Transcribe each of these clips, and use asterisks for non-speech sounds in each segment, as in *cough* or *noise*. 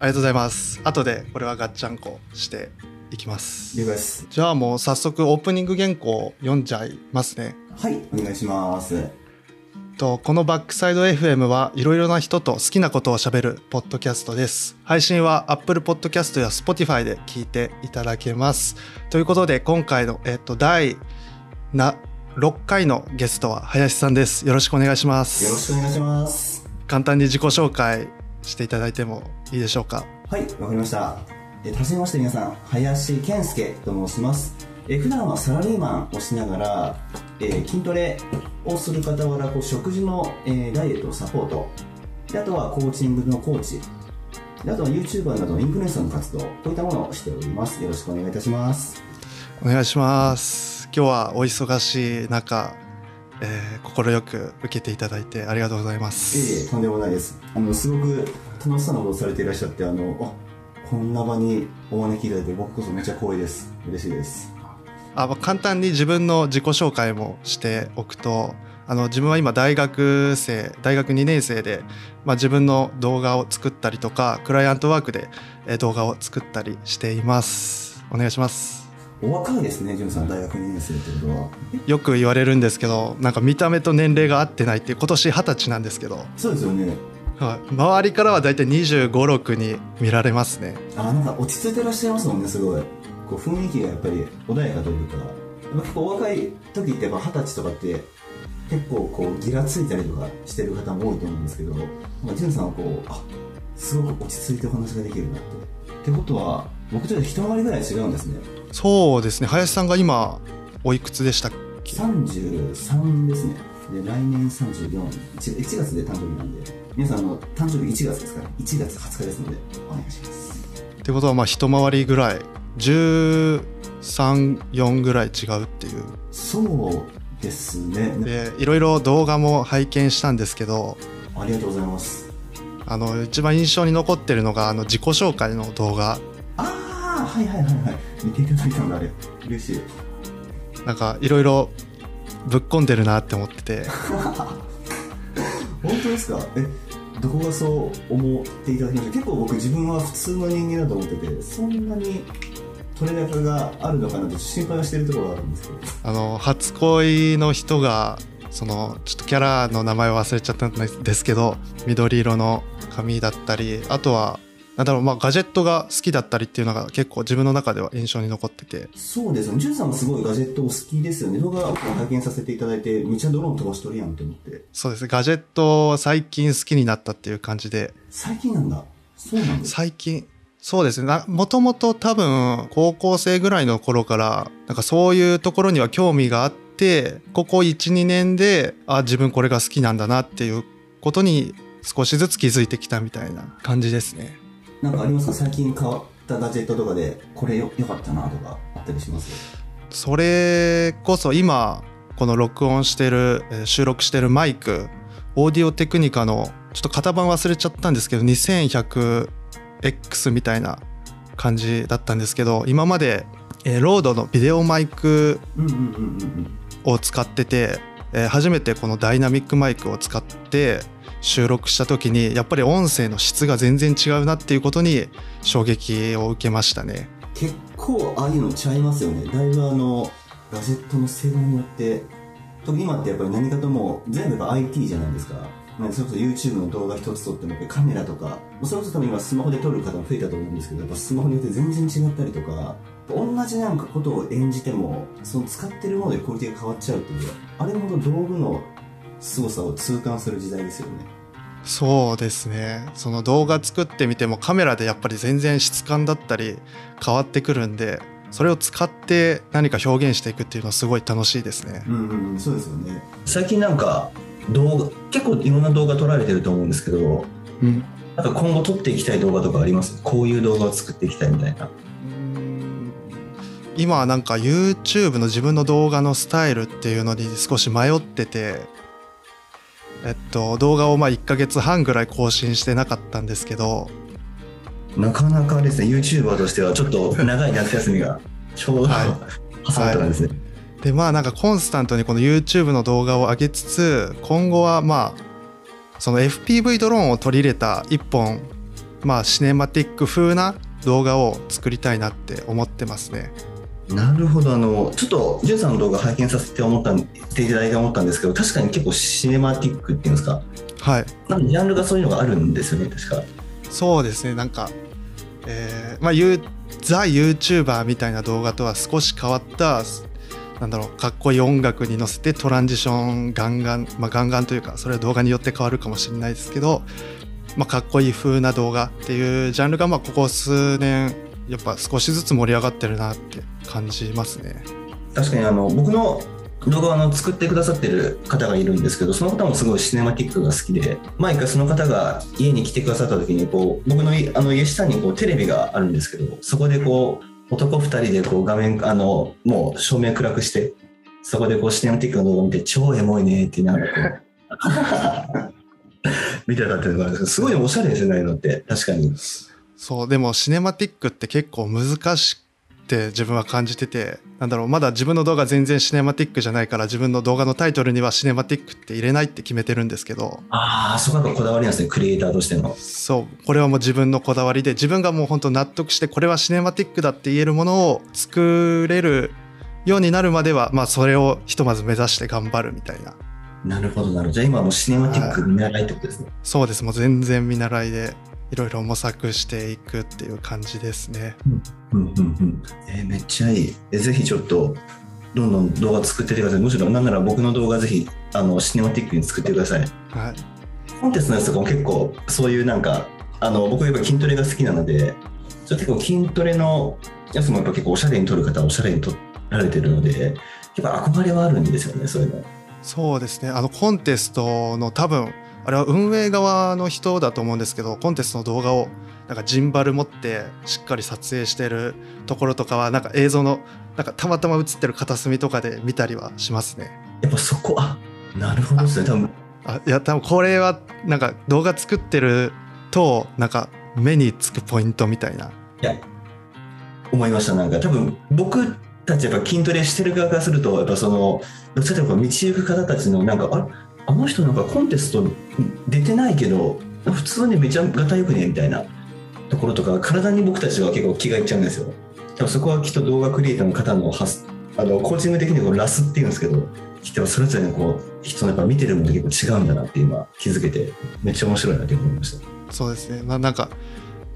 ありがとうございます。後でこれはガッチャンコしていきます。じゃあもう早速オープニング原稿読んじゃいますね。はいお願いします。とこのバックサイド FM はいろいろな人と好きなことをしゃべるポッドキャストです。配信は Apple Podcast や Spotify で聞いていただけます。ということで今回の、えっと、第な6回のゲストは林さんです。よろしくお願いします。よろしくお願いします。簡単に自己紹介していただいてもいいでしょうか？はいわかりました。えはじめまして皆さん。林健介と申します。え普段はサラリーマンをしながら、えー筋トレをする傍らこう食事の、えーダイエットをサポート。であとはコーチングのコーチ。であとは YouTuber などのインフルエンサーの活動。こういったものをしております。よろしくお願いいたします。お願いします。今日はお忙しい中えー、快く受けていただいてありがとうございます。いえいえとんでもないです。あのすごく楽しそうなことをされていらっしゃってあのあこんな場にお招きいただいて僕こそめっちゃ光栄です。嬉しいです。あまあ簡単に自分の自己紹介もしておくとあの自分は今大学生大学2年生で、まあ、自分の動画を作ったりとかクライアントワークでえー動画を作ったりしています。お願いしますお若いですねじゅんさん大学2年生ってことは。よく言われるんですけどなんか見た目と年齢が合ってないって今年二十歳なんですけど、そうですよね。はい、周りからは大体2 5 6に見られますね。あなんか落ち着いてらっしゃいますもんねすごい。こう雰囲気がやっぱり穏やかというか。結構お若い時ってやっぱ二十歳とかって結構こうギラついたりとかしてる方も多いと思うんですけど、まあ、ジュンさんはこうあすごく落ち着いてお話ができるなって。ってことは僕と一回りぐらい違うんですねそうですね。林さんが今おいくつでしたっけ？33ですね。で来年341 1月で誕生日なんで。皆さんあの誕生日1月ですから。1月20日ですのでお願いします。ってことはまあ一回りぐらい。134ぐらい違うっていう。そうですね。でいろいろ動画も拝見したんですけど。ありがとうございます。あの一番印象に残ってるのがあの自己紹介の動画。ああはいはいはいはい。見ていただいたんだあれ嬉しい。なんかいろいろぶっ込んでるなって思ってて。本当ですか？えどこがそう思っていただきました結構僕自分は普通の人間だと思っててそんなに取れ高があるのかなと心配はしてるところがあるんですけど。あの初恋の人がそのちょっとキャラの名前忘れちゃったんですけど緑色の髪だったりあとはなんだろうまあガジェットが好きだったりっていうのが結構自分の中では印象に残ってて。そうですね。ジュンさんもすごいガジェットお好きですよね。動画を拝見させていただいてめっちゃドローン飛ばしとるやんって思って。そうです。ねガジェットを最近好きになったっていう感じで。最近なんだ。そうなんです。最近そうですね。なもともと多分高校生ぐらいの頃からなんかそういうところには興味があってここ12年であ自分これが好きなんだなっていうことに少しずつ気づいてきたみたいな感じですねなんかありますか？最近変わったガジェットとかでこれよよかったなとかあったりします？それこそ今この録音してるえー収録してるマイクオーディオテクニカのちょっと型番忘れちゃったんですけど 2100X みたいな感じだったんですけど今まで、えーロードのビデオマイクを使ってて、えー初めてこのダイナミックマイクを使って収録した時にやっぱり音声の質が全然違うなっていうことに衝撃を受けましたね。結構ああいうのちゃいますよね。だいぶあのガジェットの性能によって。特に今ってやっぱり何かとも全部が IT じゃないですか。なんそれこそ YouTube の動画一つ撮ってもカメラとか。それこそ多分今スマホで撮る方も増えたと思うんですけどやっぱスマホによって全然違ったりとか。同じなんかことを演じてもその使ってるものでクオリティが変わっちゃうっていう。あれほど道具の凄さを痛感する時代ですよね。そうですね。その動画作ってみてもカメラでやっぱり全然質感だったり変わってくるんでそれを使って何か表現していくっていうのはすごい楽しいですね。うんうんうんそうですよね。最近なんか動画結構いろんな動画撮られてると思うんですけどうんなんか今後撮っていきたい動画とかあります？こういう動画を作っていきたいみたいな。今はなんか YouTube の自分の動画のスタイルっていうのに少し迷っててえっと動画をまあ1ヶ月半ぐらい更新してなかったんですけどなかなかですね YouTuber としてはちょっと長い夏休みが *laughs* ちょうど、は挟まったんですね、でまあなんかコンスタントにこの YouTube の動画を上げつつ今後はまあその FPV ドローンを取り入れた1本まあシネマティック風な動画を作りたいなって思ってますね。なるほど。あのちょっとじゅんさんの動画拝見させて思ったていただいて思ったんですけど確かに結構シネマティックっていうんですか？はい。なんかジャンルがそういうのがあるんですよね確かそうですね。なんか、えーまあ、ユーザ・ YouTuber みたいな動画とは少し変わったなんだろうかっこいい音楽に乗せてトランジションガンガン、まあ、ガンガンというかそれは動画によって変わるかもしれないですけど、まあ、かっこいい風な動画っていうジャンルがまあここ数年やっぱ少しずつ盛り上がってるなって感じますね。確かにあの僕の動画を作ってくださってる方がいるんですけどその方もすごいシネマティックが好きで毎回その方が家に来てくださった時にこう僕のあの家下にこうテレビがあるんですけどそこでこう男2人でこう画面あのもう照明暗くしてそこでこうシネマティックの動画を見て超エモいねってながらこう *laughs* 見てたっていうのがあるんですけどすごいおしゃれですよねのって確かに。そうでもシネマティックって結構難しくて自分は感じてて。なんだろうまだ自分の動画全然シネマティックじゃないから自分の動画のタイトルにはシネマティックって入れないって決めてるんですけど。ああそこがこだわりなんですねクリエイターとしての。そうこれはもう自分のこだわりで自分がもう本当納得してこれはシネマティックだって言えるものを作れるようになるまではまあそれをひとまず目指して頑張るみたいな。なるほどなるほど。じゃあ今もうシネマティック見習いってことですね、そうです。もう全然見習いでいろいろ模索していくっていう感じですね。うんうんうんえー、めっちゃいい。えぜひちょっとどんどん動画作っててください。むしろなんなら僕の動画ぜひあのシネマティックに作ってください。はい。コンテンツのやつとかも結構そういうなんかあの僕やっぱ筋トレが好きなので、ちょ結構筋トレのやつもやっぱ結構おしゃれに撮る方はおしゃれに撮られてるので、やっぱ憧れはあるんですよねそういうの。そうですね。あのコンテストの多分あれは運営側の人だと思うんですけどコンテストの動画をなんかジンバル持ってしっかり撮影してるところとかはなんか映像のなんかたまたま映ってる片隅とかで見たりはしますね。やっぱそこあなるほどですね多分あいや多分これはなんか動画作ってるとなんか目につくポイントみたいな。いや思いましたなんか多分僕たちやっぱ筋トレしてる側からするとやっぱそのどちらかというと道行く方たちのなんかああの人なんかコンテスト出てないけど普通にめちゃがたよくねみたいなところとか体に僕たちは結構気がいっちゃうんですよ。多分そこはきっと動画クリエイターの方のあのコーチング的にこうラスっていうんですけどきっとそれぞれのこう人のやっぱ見てるもの結構違うんだなって今気づけてめっちゃ面白いなって思いました。そうですね。まあなんか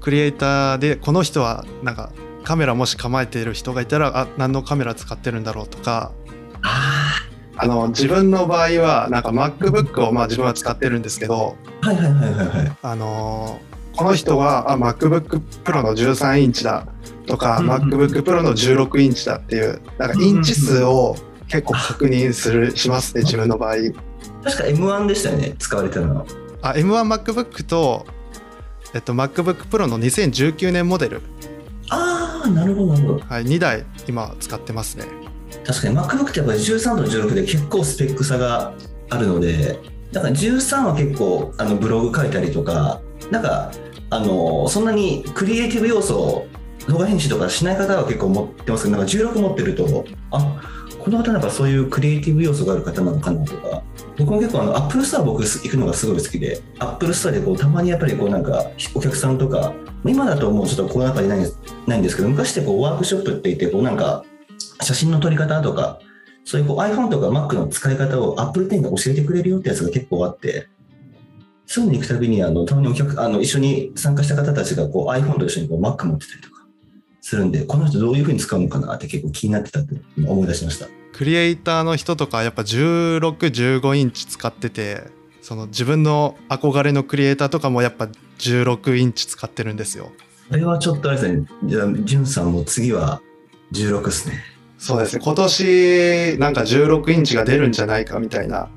クリエイターでこの人はなんかカメラもし構えている人がいたらあ何のカメラ使ってるんだろうとか。ああの自分の場合はなんか MacBook をまあ自分は使ってるんですけど、はいはいはいはいはい。あのこの人はあ MacBook Pro の13インチだとか、うん MacBook Pro の16インチだっていうなんかインチ数を結構確認するしますね自分の場合。確か M1 でしたよね、使われてるのは。あ M1MacBook と、えっと、MacBook Pro の2019年モデル、ああ、なるほどなるほど。はい、2台今使ってますね。確かに MacBook ってやっぱり13と16で結構スペック差があるので、だから13は結構あのブログ書いたりとか、なんかあのそんなにクリエイティブ要素を動画編集とかしない方は結構持ってますけど、なんか16持ってると、あこの方なんかそういうクリエイティブ要素がある方なのかなとか、僕も結構あの Apple Store 僕行くのがすごい好きで、Apple Store でこうたまにやっぱりこうなんかお客さんとか、今だともうちょっとコロナ禍にないんでないんですけど、昔ってこうワークショップって言ってこうなんか写真の撮り方とか、そういうこう iPhone とか Mac の使い方を Apple Pen が教えてくれるよってやつが結構あって、そういうのに行くたびにあのたまにお客あの一緒に参加した方たちがこう iPhone と一緒にこう Mac 持ってたりとかするんで、この人どういうふうに使うのかなって結構気になってたって今思い出しました。クリエイターの人とかやっぱ1615インチ使っててその自分の憧れのクリエイターとかもやっぱ16インチ使ってるんですよ。これはちょっとあれですね、じゃあ、んさんも次は16ですね。そうですね。今年なんか16インチが出るんじゃないかみたいな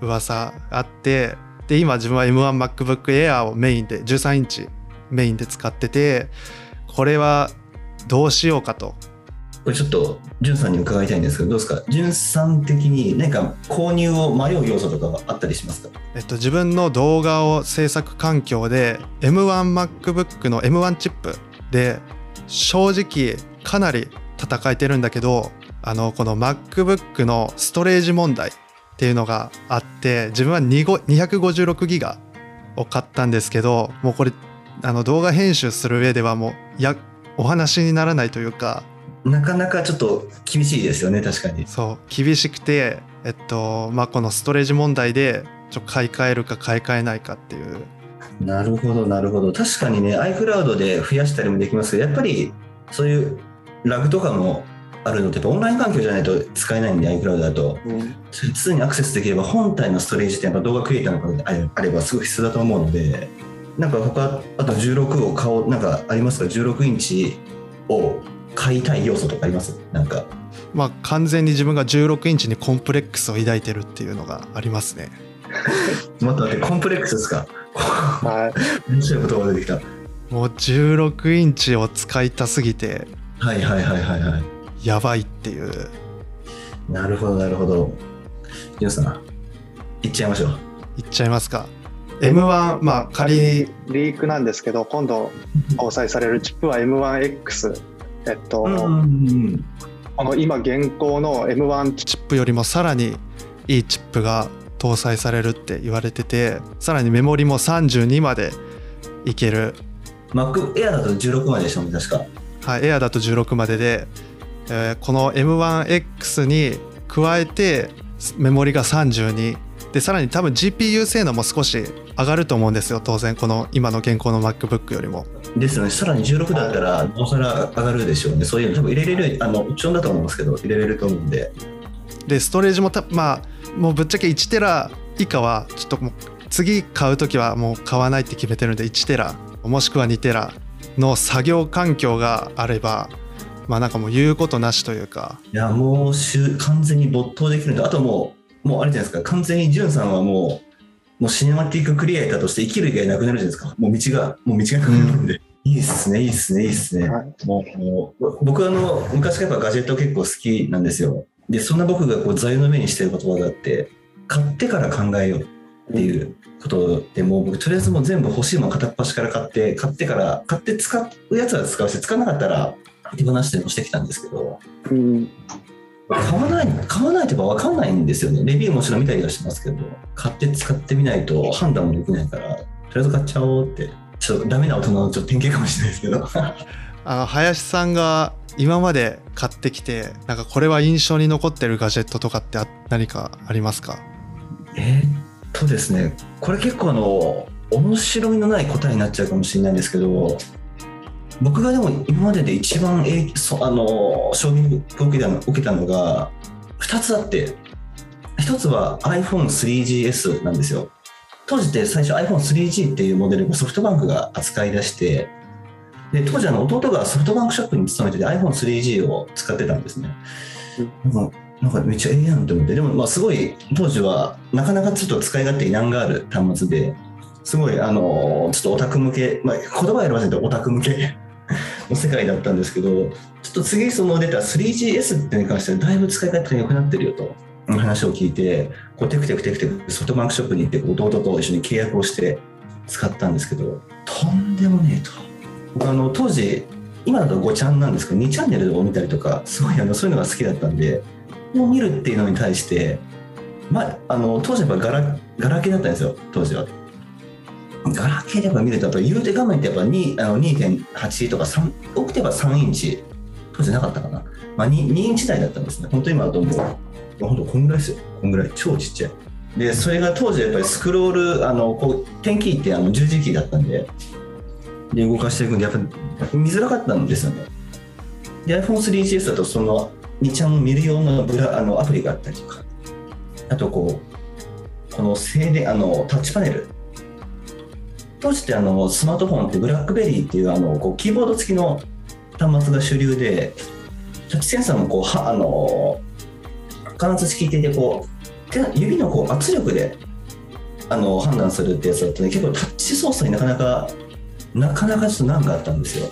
噂あってで今自分は M1MacBook Air をメインで13インチメインで使っててこれはどうしようかと。これちょっと、じゅんさんに伺いたいんですけど、どうですか？じゅんさん的に何か購入を迷う要素とかはあったりしますか？えっと、自分の動画を制作環境で M1MacBook の M1 チップで正直かなり戦えてるんだけどあのこの MacBook のストレージ問題っていうのがあって自分は2 5 256ギガを買ったんですけどもうこれあの動画編集する上ではもうやお話にならないというかなかなかちょっと厳しいですよね確かに。そう厳しくてえっとまあこのストレージ問題でちょ買い替えるか買い替えないかっていう。なるほどなるほど。確かにね iCloud で増やしたりもできますけどやっぱりそういうラグとかもあるのってやっぱオンライン環境じゃないと使えないんで iCloud だと。うん。常にアクセスできれば本体のストレージってやっぱ動画クリエイターの方であればすごい必要だと思うのでなんか他あと16を買おうなんかありますか？16インチを買いたい要素とかあります？なんか。まあ完全に自分が16インチにコンプレックスを抱いてるっていうのがありますね。*laughs* 待って待ってコンプレックスですか？はい。面白い言葉が出てきた。もう16インチを使いたすぎてはいはいはいはいはい。やばいっていう。なるほどなるほど。ジさんいっちゃいましょう。言っちゃいますか。M1 まあ仮に。リークなんですけど今度搭載されるチップは M1X えっと、うんこの今現行の M1 チチップよりもさらにいいチップが搭載されるって言われててさらにメモリも32までいける。Mac Air だと16まででしたもんね確かはい、エアだと16までで、えーこの M1X に加えてメモリが32でさらに多分 GPU 性能も少し上がると思うんですよ。当然この今の現行の MacBook よりも。ですのでさらに16だったらなおさら上がるでしょうね。そういうの多分入れれるあのオプションだと思いますけど入れれると思うんで。でストレージもたまあもうぶっちゃけ1テラ以下はちょっともう次買う時はもう買わないって決めてるんで1テラもしくは2テラの作業環境があればまあなんかもう言うことなしというか。いやもうしゅ完全に没頭できるんであともうもうあれじゃないですか。完全にジュンさんはもうもうシネマティッククリエイターとして生きる以外なくなるじゃないですか。もう道がもう道がなくなるんで、いいっすねいいっすねいいっすね、はい。もうもう僕あの昔からやっぱガジェット結構好きなんですよ。でそんな僕がこう座右の銘にしてる言葉があって買ってから考えようっていうことでもう僕とりあえずもう全部欲しいもの片っ端から買って買ってから買って使うやつは使うし使わなかったら手放してもしてきたんですけどうん。買わない買わないとやっぱ分かんないんですよね。レビューもちろん見たりはしますけど買って使ってみないと判断もできないからとりあえず買っちゃおうって。ちょっとダメな大人のちょっと典型かもしれないですけど。あの林さんが今まで買ってきてなんかこれは印象に残ってるガジェットとかってあ何かありますか？えーっとですねこれ結構あの面白みのない答えになっちゃうかもしれないんですけど僕がでも今までで一番影そあの衝撃を受けたの受けたのが2つあって1つは iPhone3GS なんですよ。当時って最初 iPhone3G っていうモデルをソフトバンクが扱い出してで当時あの弟がソフトバンクショップに勤めてて iPhone3G を使ってたんですね、なん。かなんかめっちゃええやんと思って。でもまあすごい当時はなかなかちょっと使い勝手に難がある端末ですごいあのちょっとオタク向け、まあ、言葉選ばせてオタク向けの世界だったんですけどちょっと次その出た 3GS ってに関してはだいぶ使い勝手が良くなってるよと話を聞いてこうテクテクテクテクソフトバンクショップに行って弟と一緒に契約をして使ったんですけどとんでもねえと。僕あの当時今だと5ちゃんなんですけど2チャンネルを見たりとかすごいあのそういうのが好きだったんでを見るっていうのに対して、まあ、あの当時やっぱガラガラケーだったんですよ当時は。ガラケーでやっぱ見るとやっぱ言うて画面ってやっぱ2あの2.8とか3多くてば3インチ当時なかったかな、まあ、2, 2インチ台だったんですね。本当今だともう本当こんぐらいですよ。こんぐらい。超ちっちゃい。でそれが当時やっぱりスクロールあのこう点キーってあの十字キーだったんでで動かしていくんでやっぱ見づらかったんですよね。で iPhone3GS だとその2ちゃんを見るようなブラあのアプリがあったりとかあとこうこの静電あのタッチパネル当時ってあのスマートフォンってブラックベリーっていうあのこうキーボード付きの端末が主流でタッチセンサーもこうはあの感圧式でこう手指のこう圧力であの判断するってやつだったので結構タッチ操作になかなかなかなかちょっと難があったんですよ。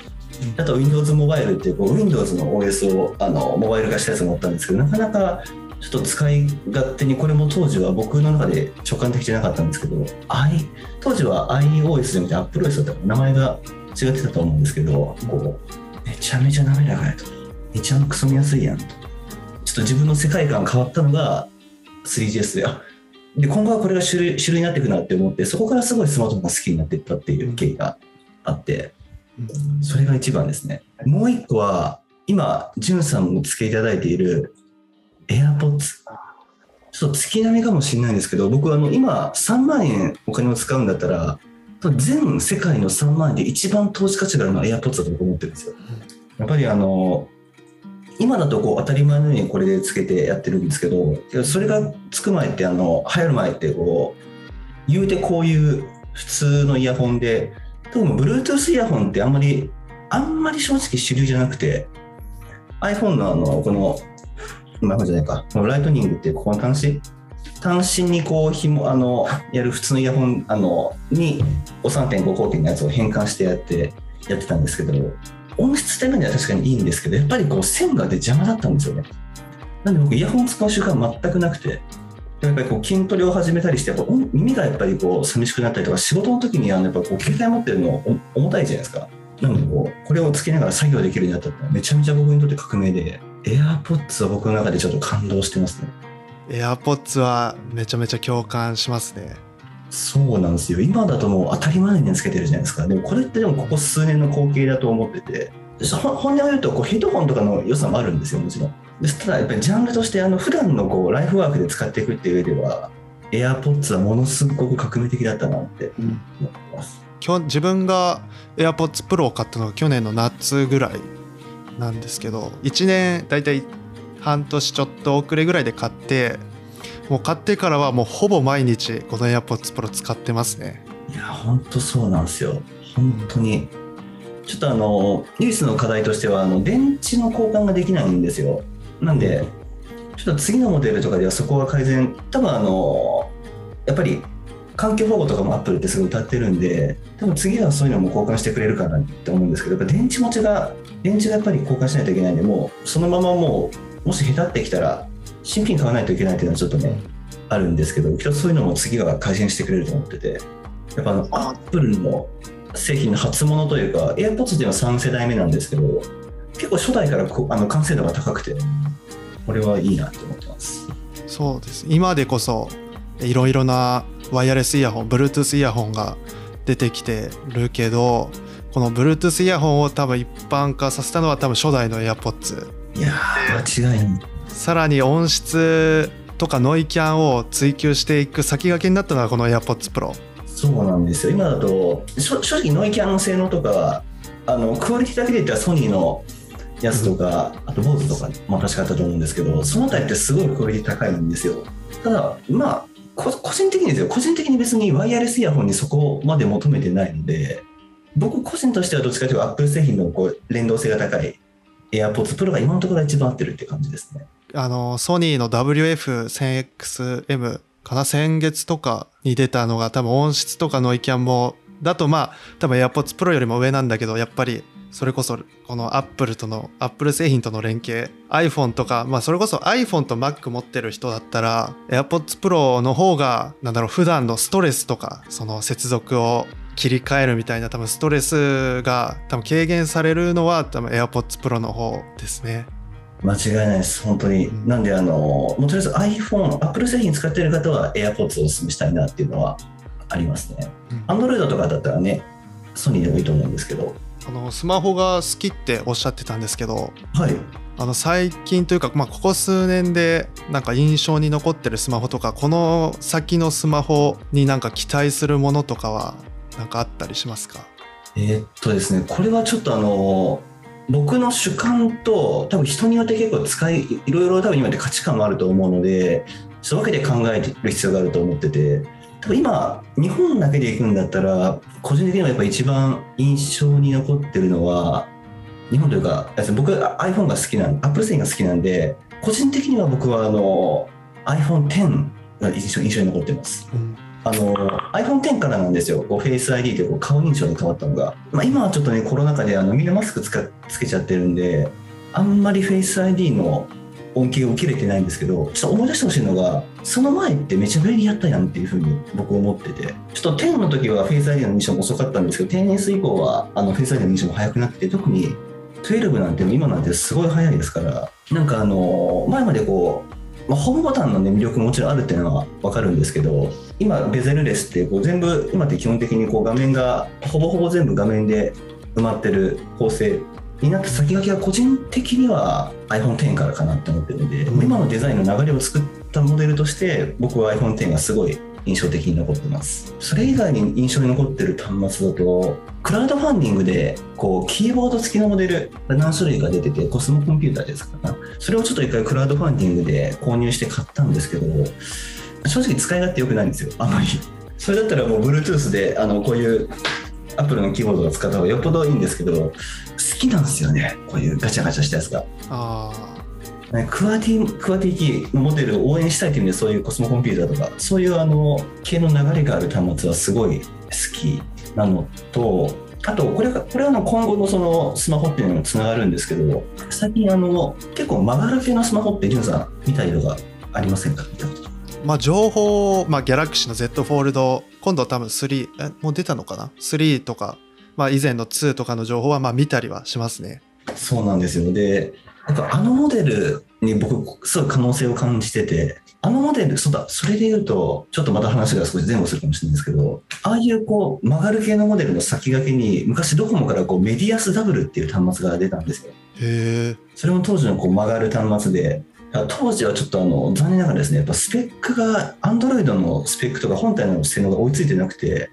あと Windows モバイルっていうこう Windows の OS をあのモバイル化したやつもあったんですけどなかなかちょっと使い勝手にこれも当時は僕の中で直感的じゃなかったんですけど I 当時は iOS じゃなくて AppleOS だった名前が違ってたと思うんですけどこうめちゃめちゃ滑らかやと。めちゃくそ見やすいやんと。ちょっと自分の世界観変わったのが 3GS であで今後はこれが主流主流になっていくなって思ってそこからすごいスマートフォンが好きになっていったっていう経緯があって、それが一番ですね。もう一個は、今、じゅんさんもお付けいただいている AirPods。ちょっと月並みかもしれないんですけど、僕あの今3万円お金を使うんだったら、全世界の3万円で一番投資価値があるのは AirPods だと思ってるんですよ。やっぱりあの、今だとこう当たり前のようにこれでつけてやってるんですけど、それがつく前ってあの、流行る前ってこう、言うてこういう普通のイヤホンで、でも Bluetooth イヤホンってあんまり、あんまり正直主流じゃなくて、iPhone のあの、この、まあ、じゃないか、このライトニングってここの端子？端子にこう紐あのやる普通のイヤホンあのにお3.5口径のやつを変換してやってやってたんですけど音質って面では確かにいいんですけどやっぱりこう線がで邪魔だったんですよね。なんで僕イヤホン使う習慣全くなくて。やっぱりこう筋トレを始めたりしてやっぱ音耳がやっぱりこう寂しくなったりとか仕事の時にあのやっぱこう携帯持ってるのお重たいじゃないですか。なのでこうこれをつけながら作業できるようになったってめちゃめちゃ僕にとって革命で AirPods は僕の中でちょっと感動してますね。AirPods はめちゃめちゃ共感しますね。そうなんですよ。今だともう当たり前につけてるじゃないですか。でもこれってでもここ数年の光景だと思ってて。ほ本音を言うとこうヘッドホンとかの良さもあるんですよもちろんただやっぱりジャンルとしてあの普段のこうライフワークで使っていくっていう上では AirPods はものすごく革命的だったなって思ってます、今日自分が AirPods Pro を買ったのが去年の夏ぐらいなんですけど1年だいたい半年ちょっと遅れぐらいで買ってもう買ってからはもうほぼ毎日この AirPods Pro 使ってますね。いや本当そうなんですよ。本当に。ちょっとあの唯一の課題としてはあの電池の交換ができないんですよなんでちょっと次のモデルとかではそこが改善多分あのやっぱり環境保護とかもアップルってすごい歌ってるんで多分次はそういうのも交換してくれるかなって思うんですけどやっぱ電池持ちが電池がやっぱり交換しないといけないんでもうそのままもうもし下手ってきたら新品買わないといけないっていうのはちょっとねあるんですけどきっとそういうのも次が改善してくれると思っててやっぱあのアップルの製品の初物というか AirPods っていうのは3世代目なんですけど結構初代からこあの完成度が高くて。これはいいなって思ってます。そうです。今でこそいろいろなワイヤレスイヤホン Bluetooth イヤホンが出てきてるけどこの Bluetooth イヤホンを多分一般化させたのは多分初代の AirPods いやー間違いない。さらに音質とかノイキャンを追求していく先駆けになったのはこの AirPods Pro そうなんですよ。今だと正直ノイキャンの性能とかあのクオリティだけで言ったらソニーのやつとか、あと BOSE とかも確かあったと思うんですけどその辺りってすごいクオリティ高いんですよ。ただまあこ個人的にですよ。個人的に別にワイヤレスイヤホンにそこまで求めてないので僕個人としてはどっちかというとアップル製品のこう連動性が高い AirPods Pro が今のところ一番合ってるって感じですね。あのソニーの WF1000XM かな？先月とかに出たのが多分音質とかノイキャンもだとまあ多分 AirPods Pro よりも上なんだけどやっぱりそれこそこの Apple との Apple 製品との連携 iPhone とかまあそれこそ iPhone と Mac 持ってる人だったら AirPods Pro の方がなんだろう普段のストレスとかその接続を切り替えるみたいな多分ストレスが多分軽減されるのは多分 AirPods Pro の方ですね。間違いないです、本当に。うんなんで、あの、もうとりあえず iPhone、Apple 製品使ってる方は AirPods をお勧めしたいなっていうのはありますね。うん Android とかだったらね、ソニーでもいいと思うんですけど、あのスマホが好きっておっしゃってたんですけどはい。あの最近というか、まあ、ここ数年でなんか印象に残ってるスマホとかこの先のスマホになんか期待するものとかはなんかあったりしますか？えーっとですね、これはちょっとあの、僕の主観と、多分人によって結構使い、いろいろ多分今で価値観もあると思うので、ちょっと分けて考えてる必要があると思ってて、多分今、日本だけで行くんだったら、個人的にはやっぱ一番印象に残ってるのは、日本というか、僕、iPhone が好きなん、Apple 製品が好きなんで、個人的には僕はあの iPhone X が印象印象に残ってます。うん。あの iPhone X からなんですよ、こうフェイス ID でこう顔認証に変わったのが、まあ、今はちょっとね、コロナ禍であのみんなマスクつかつけちゃってるんで、あんまりフェイス ID の恩恵を受けれてないんですけど、ちょっと思い出してほしいのが、その前ってめちゃ便利やったやんっていうふうに僕思ってて、ちょっと10の時はフェイス ID の認証も遅かったんですけど、10S 以降はあのフェイス ID の認証も早くなって、特に12なんて今なんてすごい早いですから、なんかあの前までこう、まあ、ホームボタンの、ね、魅力ももちろんあるっていうのは分かるんですけど今ベゼルレスってこう全部今って基本的にこう画面がほぼほぼ全部画面で埋まってる構成になった先駆けは個人的には iPhone10 からかなって思ってるんで、うん。今のデザインの流れを作ったモデルとして僕は iPhone10 がすごい印象的に残ってます。それ以外に印象に残ってる端末だとクラウドファンディングでこうキーボード付きのモデル何種類か出ててコスモコンピューターですかな。それをちょっと一回クラウドファンディングで購入して買ったんですけど正直使い勝手良くないんですよあまり。それだったらもう Bluetooth であのこういうアップルのキーボードを使った方がよっぽどいいんですけど好きなんですよね。こういうガチャガチャしたやつが。あねクワティクワティキーのモデルを応援したいという意味でそういうコスモコンピューターとかそういうあの系の流れがある端末はすごい好きなのとあとこれがこれはあの今後のそのスマホっていうのにもつながるんですけど最近あの結構曲がる系のスマホってジュンさん見たりとかありませんか？まあ情報、まあ、ギャラクシーの Z フォールド今度多分3えもう出たのかな？3とか、まあ、以前の2とかの情報はまあ見たりはしますねそうなんですよ。で、なんかあのモデルに僕、すごい可能性を感じてて、あのモデル、そうだ、それで言うと、ちょっとまた話が少し前後するかもしれないんですけど、ああいうこう曲がる系のモデルの先駆けに、昔ドコモからこうメディアスダブルっていう端末が出たんですよ。へえそれも当時のこう曲がる端末で、当時はちょっとあの残念ながらですね、やっぱスペックが、Android のスペックとか本体の性能が追いついてなくて、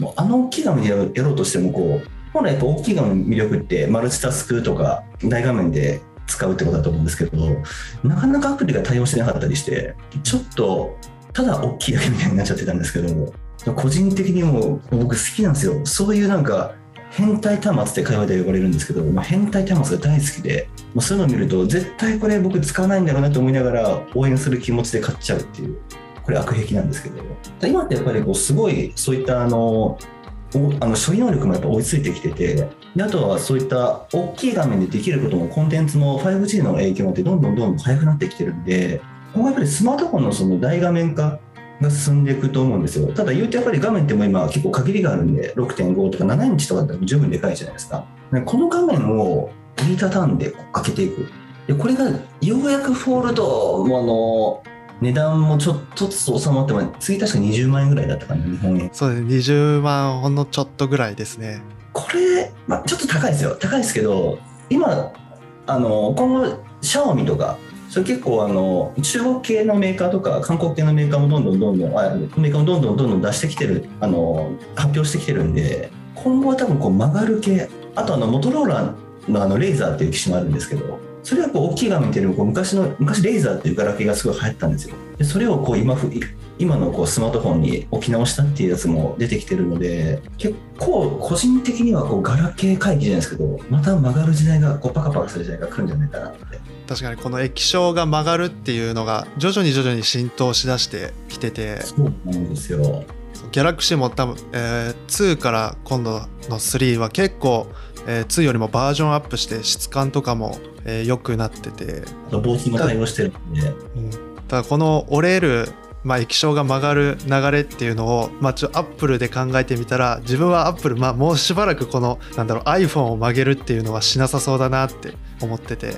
もうあの大きい画面でやろうとしてもこう、本来やっぱ大きい画面の魅力ってマルチタスクとか大画面で使うってことだと思うんですけど、なかなかアプリが対応してなかったりして、ちょっとただ大きいだけみたいになっちゃってたんですけど、個人的にも僕好きなんですよ。そういうなんか変態端末って会話で呼ばれるんですけど、まあ、変態端末が大好きで、もうそういうのを見ると絶対これ僕使わないんだろうなと思いながら応援する気持ちで買っちゃうっていうこれ悪癖なんですけど。今ってやっぱりこうすごいそういったあのおあの処理能力もやっぱ追いついてきててであとはそういった大きい画面でできることもコンテンツも 5G の影響もあってどんどんどんどん速くなってきてるんで今後やっぱりスマートフォンのその大画面化が進んでいくと思うんですよ。ただ言うてやっぱり画面ってもう今結構限りがあるんで6.5とか7インチとかだったら十分でかいじゃないですか。でこの画面を折りたたんで開けていく。でこれがようやくフォールドもあの値段もちょっとずつ収まっても次確か20万円ぐらいだったかな日本円。そうです。ね20万ほんのちょっとぐらいですね。これ、まあ、ちょっと高いですよ。高いですけど今あの今後シャオミとかそれ結構あの中国系のメーカーとか韓国系のメーカーもどんどんどんどんあメーカーもどんどんどんどん出してきてるあの発表してきてるんで今後は多分こう曲がる系あとあのモトローラのあのレーザーっていう機種もあるんですけどそれはこう大きい画面っていうよりもこう昔の昔レーザーっていうガラケーがすごい流行ったんですよ。でそれをこう今ふ今のこうスマートフォンに置き直したっていうやつも出てきてるので結構個人的にはこうガラケー回帰じゃないですけどまた曲がる時代がこうパカパカする時代が来るんじゃないかなって。確かにこの液晶が曲がるっていうのが徐々に徐々に浸透しだしてきててそうなんですよ。ギャラクシーも多分、えー2から今度の3は結構、えー2よりもバージョンアップして質感とかも、えー良くなってて、あと防水も対応してるんで。ただこの折れる、まあ、液晶が曲がる流れっていうのを、まあ、ちょアップルで考えてみたら自分はアップル、まあ、もうしばらくこのなんだろう iPhone を曲げるっていうのはしなさそうだなって思ってて、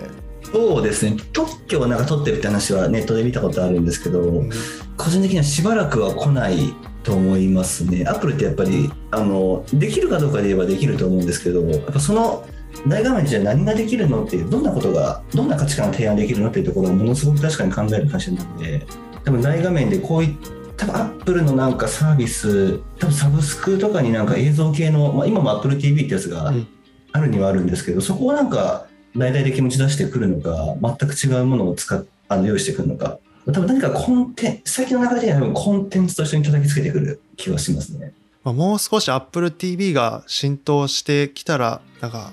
そうですね。特許をなんか取ってるって話はネットで見たことあるんですけど、うん。個人的にはしばらくは来ないと思いますね。アップルってやっぱりあのできるかどうかで言えばできると思うんですけどやっぱその大画面じゃ何ができるのっていうどんなことがどんな価値観を提案できるのっていうところをものすごく確かに考える会社なので多分大画面でこうい多分アップルのなんかサービス多分サブスクとかになんか映像系の、まあ、今も AppleTV ってやつがうんあるにはあるんですけど、そこをなんか大々的に持ち出してくるのか全く違うものを使っあの用意してくるのか多分何かコンテン最近の中では多分コンテンツと一緒に叩きつけてくる気はしますね。まあ、もう少し Apple TV が浸透してきたらなんか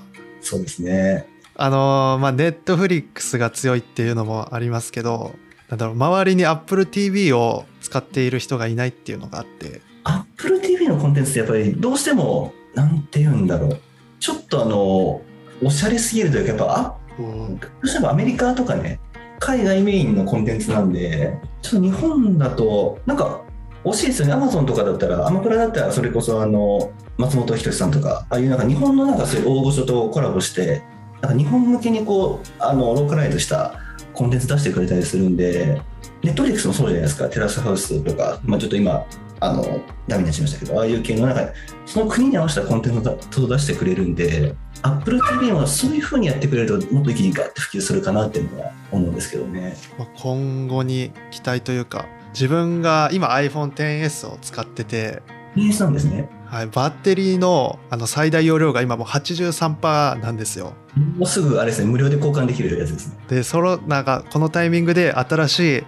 そうですね。あのーまあ、ネットフリックスが強いっていうのもありますけど、なんだろう、周りに Apple TV を使っている人がいないっていうのがあって、Apple TV のコンテンツってやっぱりどうしてもなんて言うんだろう。ちょっとあのおしゃれすぎるというかやっぱあどうしてもアメリカとかね海外メインのコンテンツなんでちょっと日本だとなんか惜しいですよねアマゾンとかだったらアマプラだったらそれこそあの松本人志さんとかああいうなんか日本のなんかそういう大御所とコラボしてなんか日本向けにこうあのローカライズしたコンテンツ出してくれたりするんでネットフリックスもそうじゃないですかテラスハウスとか、まあ、ちょっと今あのダメになっちゃいましたけどああいう系の中その国に合わせたコンテンツを出してくれるんで Apple TV はそういうふうにやってくれるともっと一気にガッて普及するかなっていうのは思うんですけどね。今後に期待というか自分が今 iPhone10S を使ってて、PS なんですね。はい、バッテリーのあの最大容量が今もう83%なんですよ。もうすぐあれですね無料で交換できるやつですね。でそのなんかこのタイミングで新しい、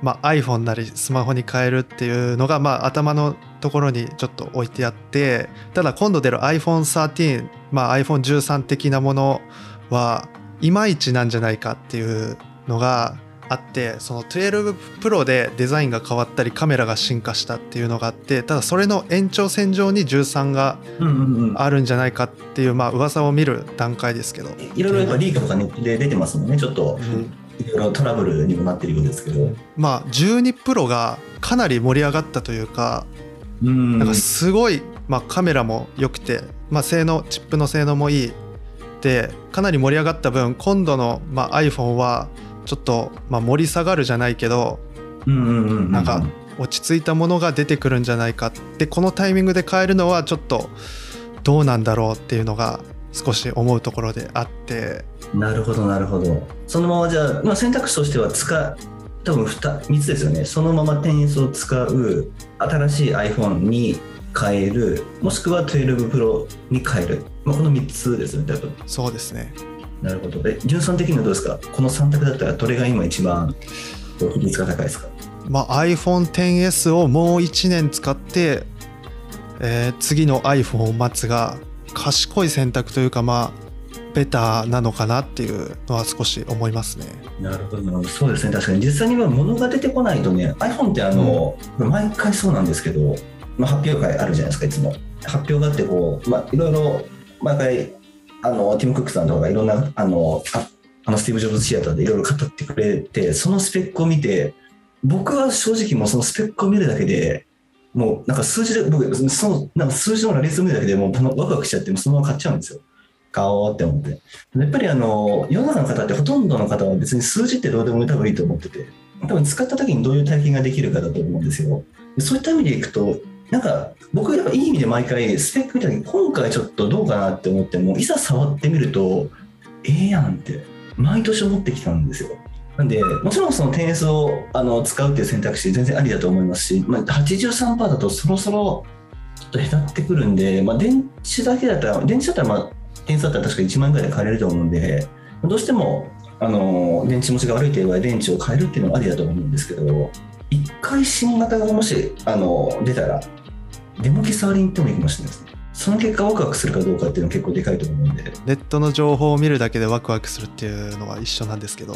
まあ、iPhone なりスマホに変えるっていうのが、まあ、頭のところにちょっと置いてあってただ今度出る iPhone13、まあ、iPhone13 的なものはいまいちなんじゃないかっていうのがあってその12 Pro でデザインが変わったりカメラが進化したっていうのがあってただそれの延長線上に13がうんうんうん。あるんじゃないかっていうまあ噂を見る段階ですけど、いろいろやっぱリークとかネットで出てますもんね。ちょっとうん。いろいろトラブルにもなってるようですけど。まあ12プロがかなり盛り上がったというかうん。なんかすごい、まあ、カメラも良くて、まあ、性能チップの性能もいい。でかなり盛り上がった分今度の、まあ、iPhone はちょっと、まあ、盛り下がるじゃないけどうんうんうんうんなんか落ち着いたものが出てくるんじゃないか。ってこのタイミングで変えるのはちょっとどうなんだろうっていうのが少し思うところであって。なるほどなるほど。そのままじゃあ、まあ、選択肢としては使う多分 2, 3つですよね。そのまま 10S を使う新しい iPhone に変えるもしくは12 Pro に変える、まあ、この3つですよね多分。そうですねなるほど。え純さん的にはどうですか？この3択だったらどれが今一番比率が高いですか？まあ、iPhone10S をもう1年使って、えー次の iPhone を待つが賢い選択というかまあベターなのかなっていうのは少し思いますね。なるほど。そうですね。確かに。実際には物が出てこないとね iPhone ってあの、毎回そうなんですけど、まあ、発表会あるじゃないですかいつも。発表があってこう、まあ、いろいろ毎回あのティム・クックさんとかがいろんなあのあのスティーブ・ジョブズシアターでいろいろ語ってくれてそのスペックを見て僕は正直もうそのスペックを見るだけでもうなんか数字で僕そのなんか数字の羅列を見るだけでもうワクワクしちゃってそのまま買っちゃうんですよ。買おうって思って。やっぱりあの世の中の方ってほとんどの方は別に数字ってどうでも多分いいと思ってて。多分使った時にどういう体験ができるかだと思うんですよ。そういった意味でいくとなんか僕やっぱいい意味で毎回スペック見た時に今回ちょっとどうかなって思ってもいざ触ってみるとええやんって毎年思ってきたんですよ。なんでもちろんその 10S をあの使うっていう選択肢全然ありだと思いますし、まあ、83%だとそろそろちょっと減ってくるんで、まあ、電池だけだったら電池だったらまあ 10S だったら確か1万円ぐらいで買えると思うんでどうしてもあの電池持ちが悪いという場合電池を変えるっていうのはありだと思うんですけど一回新型がもしあの出たらデモってもいいかもしれないですね。その結果ワクワクするかどうかっていうのは結構でかいと思うんで。ネットの情報を見るだけでワクワクするっていうのは一緒なんですけど。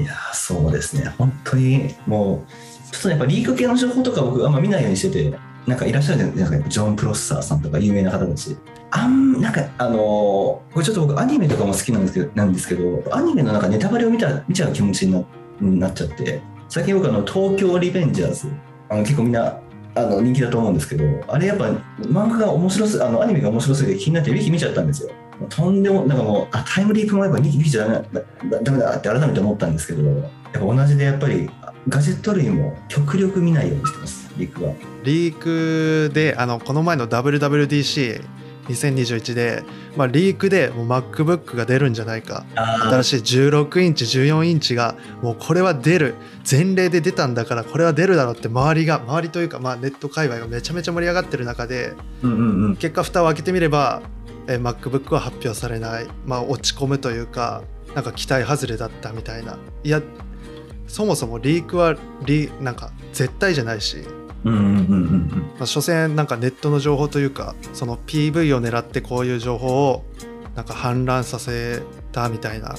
いやーそうですね。本当にもうちょっとやっぱリーク系の情報とか僕あんま見ないようにしててなんかいらっしゃるじゃないですか。ジョン・プロッサーさんとか有名な方たち。あんなんかあのーこれちょっと僕アニメとかも好きなんですけどなんですけどアニメのなんかネタバレを見た見ちゃう気持ちになになっちゃって。最近僕あの東京リベンジャーズ。あの結構みんなあの人気だと思うんですけどあれやっぱ漫画が面白すあのアニメが面白すぎて気になってウィキ見ちゃったんですよ。とんでもなんかもうあタイムリープもやっぱウィキウィキじゃダメだダメだって改めて思ったんですけどやっぱ同じでやっぱりガジェット類も極力見ないようにしてますリークは。リークであのこの前の WWDC WWDC2021 で、まあ、リークでもう MacBook が出るんじゃないか。新しい16インチ14インチがもうこれは出る。前例で出たんだからこれは出るだろうって周りが周りというか、まあ、ネット界隈がめちゃめちゃ盛り上がってる中でうんうんうん。結果蓋を開けてみればえー MacBook は発表されない、まあ、落ち込むというかなんか期待外れだったみたいな。いやそもそもリークはリなんか絶対じゃないし、まあ、所詮なんかネットの情報というかその PV を狙ってこういう情報をなんか氾濫させたみたいな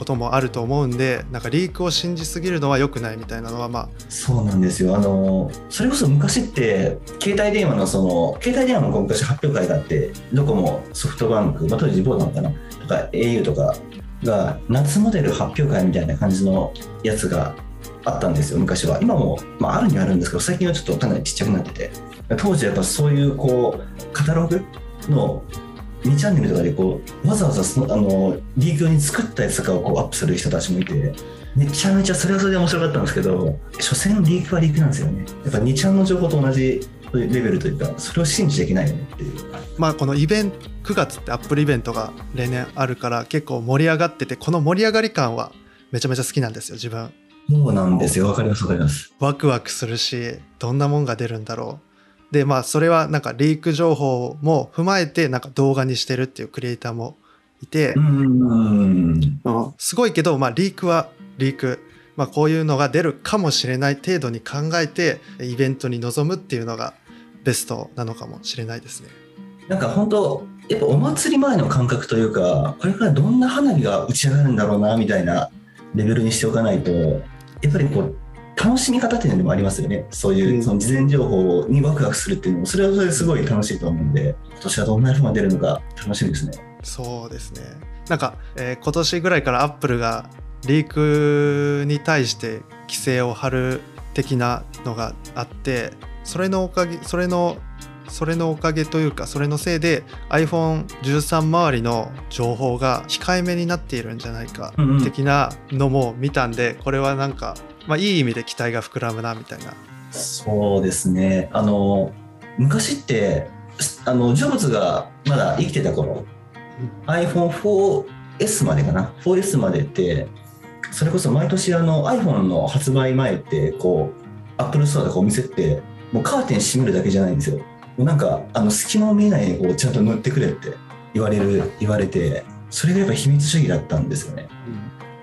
こともあると思うんでなんかリークを信じすぎるのは良くないみたいなのはまあそうなんですよ。あのそれこそ昔って携帯電話のその携帯電話も昔発表会があってドコモソフトバンク、まあ、当時ボーダンかなとか au とかが夏モデル発表会みたいな感じのやつがあったんですよ昔は。今も、まあ、あるにはあるんですけど最近はちょっとかなりちっちゃくなってて。当時やっぱそういうこうカタログの2チャンネルとかでこうわざわざそのあのリーク用に作ったやつとかをこうアップする人たちもいてめちゃめちゃそれはそれで面白かったんですけど所詮リークはリークなんですよね。やっぱ2ちゃんの情報と同じレベルというかそれを信じちゃいけないよねっていう。まあこのイベント9月ってアップルイベントが例年あるから結構盛り上がっててこの盛り上がり感はめちゃめちゃ好きなんですよ自分。そうなんですよ。わかりますわかります。ワクワクするしどんなもんが出るんだろう。でまあそれはなんかリーク情報も踏まえてなんか動画にしてるっていうクリエイターもいてすごいけど、まあ、リークはリーク、まあ、こういうのが出るかもしれない程度に考えてイベントに臨むっていうのがベストなのかもしれないですね。なんか本当やっぱお祭り前の感覚というかこれからどんな花火が打ち上がるんだろうなみたいなレベルにしておかないとやっぱりこう楽しみ方っていうのでもありますよね。そういううん。その事前情報にワクワクするっていうのもそれはそれですごい楽しいと思うんで今年はどんな iPhone が出るのか楽しみですね。そうですね。なんか、えー今年ぐらいからアップルがリークに対して規制を張る的なのがあってそれのおかげそれのそれのおかげというかそれのせいで iPhone13 周りの情報が控えめになっているんじゃないかうんうん。的なのも見たんでこれはなんか、まあ、いい意味で期待が膨らむなみたいな。そうですね。あの昔ってあのジョブズがまだ生きてた頃 iPhone4S までかな？4S までってそれこそ毎年あの iPhone の発売前ってこう Apple Store でこう見せてもうカーテン閉めるだけじゃないんですよ。もうなんかあの隙間を見えないようちゃんと塗ってくれって言われる言われてそれがやっぱ秘密主義だったんですよね。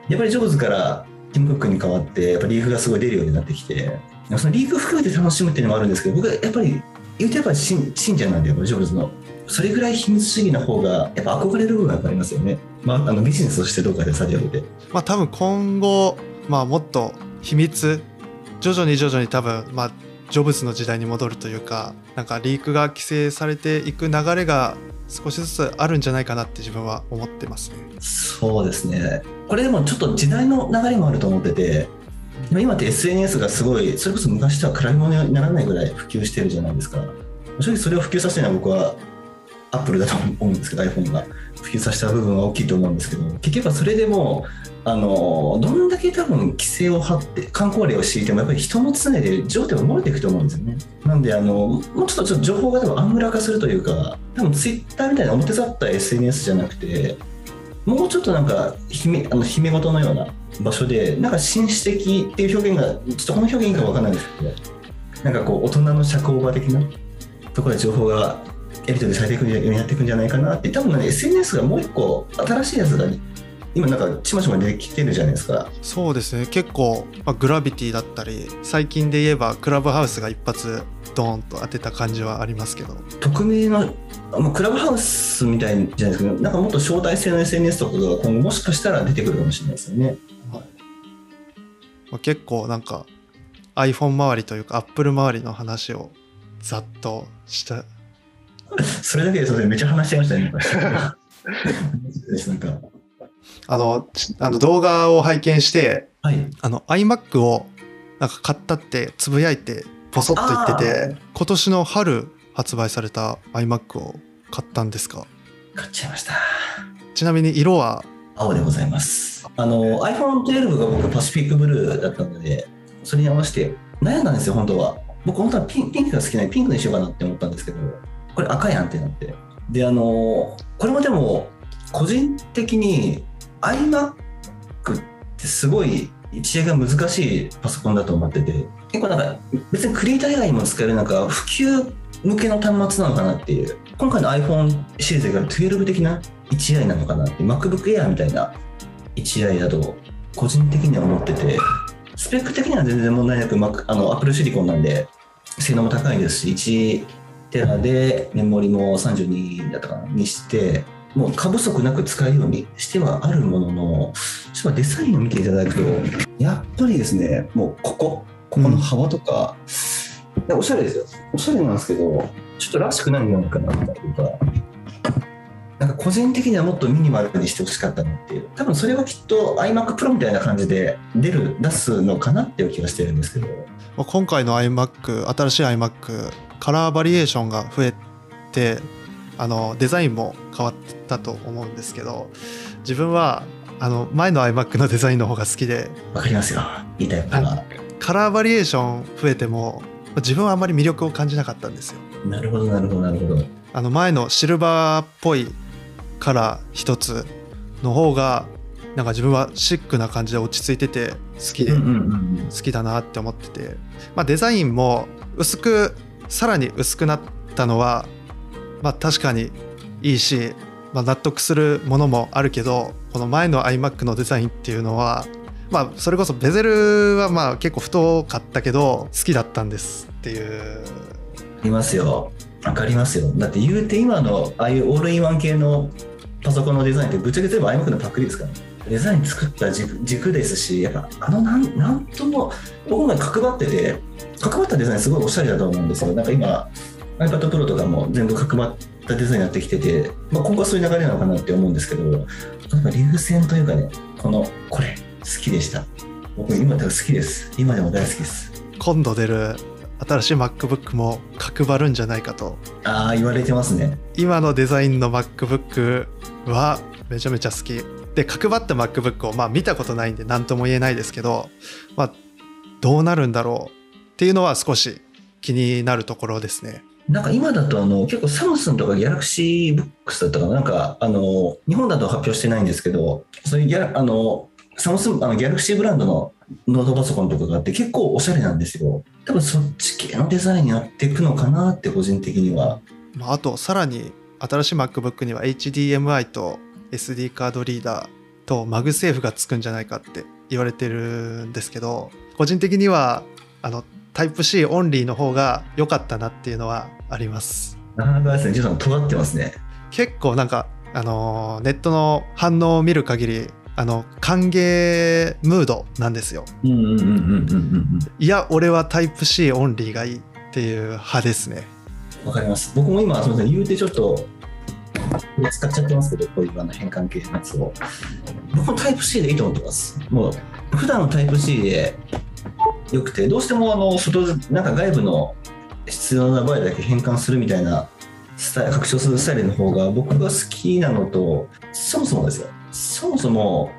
やっぱりジョブズからティム・クックに代わってやっぱリーフがすごい出るようになってきてそのリーフ含めて楽しむっていうのもあるんですけど僕はやっぱり言うとやっぱ信信者なんでやっぱジョブズの。それぐらい秘密主義な方がやっぱ憧れる部分がありますよね、まあ、あのビジネスとしてどうかでさておいて。まあ多分今後、まあ、もっと秘密徐々に徐々に多分まあジョブズの時代に戻るというかなんかリークが規制されていく流れが少しずつあるんじゃないかなって自分は思ってますね。そうですね。これでもちょっと時代の流れもあると思ってて今って SNS がすごいそれこそ昔とは比べ物にならないぐらい普及してるじゃないですか。正直それを普及させてるのは僕はアップルだと思うんですけど iPhone が。普及させた部分は大きいと思うんですけど結局はそれでもあのどんだけ多分規制を張って観光令を敷いてもやっぱり人の常で情点は漏れていくと思うんですよね。なんであのもうちょっとちょっと情報が多分アングラ化するというか多分 Twitter みたいな表立った SNS じゃなくてもうちょっとなんか姫あの姫事のような場所でなんか紳士的っていう表現がちょっとこの表現いいかわかんないですけどなんかこう大人の社交場的なところで情報がやり取りされていくようになっていくんじゃないかなって多分ね SNS がもう一個新しいやつが今なんかちまちま出てきてるじゃないですか。そうですね。結構、まあ、グラビティだったり最近で言えばクラブハウスが一発ドーンと当てた感じはありますけど。匿名のあまあクラブハウスみたいじゃないですけどなんかもっと招待制の SNS とかが今後もしかしたら出てくるかもしれないですよね。まあ、結構なんか iPhone 周りというか Apple 周りの話をざっとした *laughs* それだけでそれめっちゃ話しちゃいましたねなんかあのちあの動画を拝見してはい。あの iMac をなんか買ったってつぶやいてポソッと言ってて今年の春発売された iMac を買ったんですか？買っちゃいました。ちなみに色は？青でございます。あの iPhone12 が僕パシフィックブルーだったのでそれに合わせて悩んだんですよ本当は。僕本当はピンピンクが好きなのでピンクにしようかなって思ったんですけどこれ赤やんってなって。であのこれもでも個人的に iMac ってすごい一概が難しいパソコンだと思ってて。結構なんか別にクリエイター以外にも使えるなんか普及向けの端末なのかなっていう。今回の iPhone シリーズが12的な一台なのかなって MacBook Air みたいな一台だと個人的には思ってて。スペック的には全然問題なく Mac あの Apple シリコンなんで性能も高いですしテラでメモリも32だったかにしてもう過不足なく使えるようにしてはあるもののちょっとデザインを見ていただくとやっぱりですねもうここここの幅とか、いやおしゃれですよ。おしゃれなんですけどちょっとらしくないんじゃないかなみたいとかなんか個人的にはもっとミニマルにしてほしかったなっていう。多分それはきっと iMac Pro みたいな感じで出る出すのかなっていう気がしてるんですけど。今回の iMac 新しい iMac カラーバリエーションが増えてあのデザインも変わったと思うんですけど自分はあの前の iMac のデザインの方が好きでわかりますよ。言いたいことが。カラーバリエーション増えても自分はあまり魅力を感じなかったんですよ。なるほどなるほどなるほど。あの前のシルバーっぽいカラー一つの方がなんか自分はシックな感じで落ち着いてて好きで好きだなって思ってて、まあ、デザインも薄くさらに薄くなったのはまあ確かにいいし、まあ、納得するものもあるけどこの前の iMac のデザインっていうのはまあそれこそベゼルはまあ結構太かったけど好きだったんですっていう。ありますよ。わかりますよ。だって言うて今のああいうオールインワン系のパソコンのデザインってぶっちゃけ全部 iMac のパクリですからね。デザイン作った軸軸ですしやっぱあのなんなんとも僕も角張ってて角張ったデザインすごいおしゃれだと思うんですよ。なんか今 iPad Pro とかも全部角張ったデザインになってきてて、まあ、今後はそういう流れなのかなって思うんですけど流線というかねこのこれ好きでした。僕今でも好きです。今でも大好きです。今度出る新しい MacBook も角張るんじゃないかと。ああ言われてますね。今のデザインの MacBook はめちゃめちゃ好きで角張った MacBook をまあ見たことないんで何とも言えないですけど、まあ、どうなるんだろうっていうのは少し気になるところですね。なんか今だとあの結構サムスンとかギャラクシーブックスだったかな？なんかあの日本だと発表してないんですけどそういうギャラあのサムスンあのギャラクシーブランドのノートパソコンとかがあって結構おしゃれなんですよ。多分そっち系のデザインになっていくのかなって個人的には。まあ、あとさらに新しい MacBook には HDMI と SD カードリーダーと MagSafe がつくんじゃないかって言われてるんですけど個人的にはあのタイプ C オンリーの方が良かったなっていうのはあります。なかなかですね。ジュンさん尖ってますね。結構なんかあのーネットの反応を見る限りあの歓迎ムードなんですよ。いや俺はタイプ C オンリーがいいっていう派ですね。わかります。僕も今すみません言うてちょっと使っちゃってますけどこういうあの変換系のやつを。僕もタイプ C でいいと思ってます。もう普段のタイプ C でよくてどうしてもあの外なんか外部の必要な場合だけ変換するみたいなスタイル拡張するスタイルの方が僕が好きなのとそもそもですよ。そもそも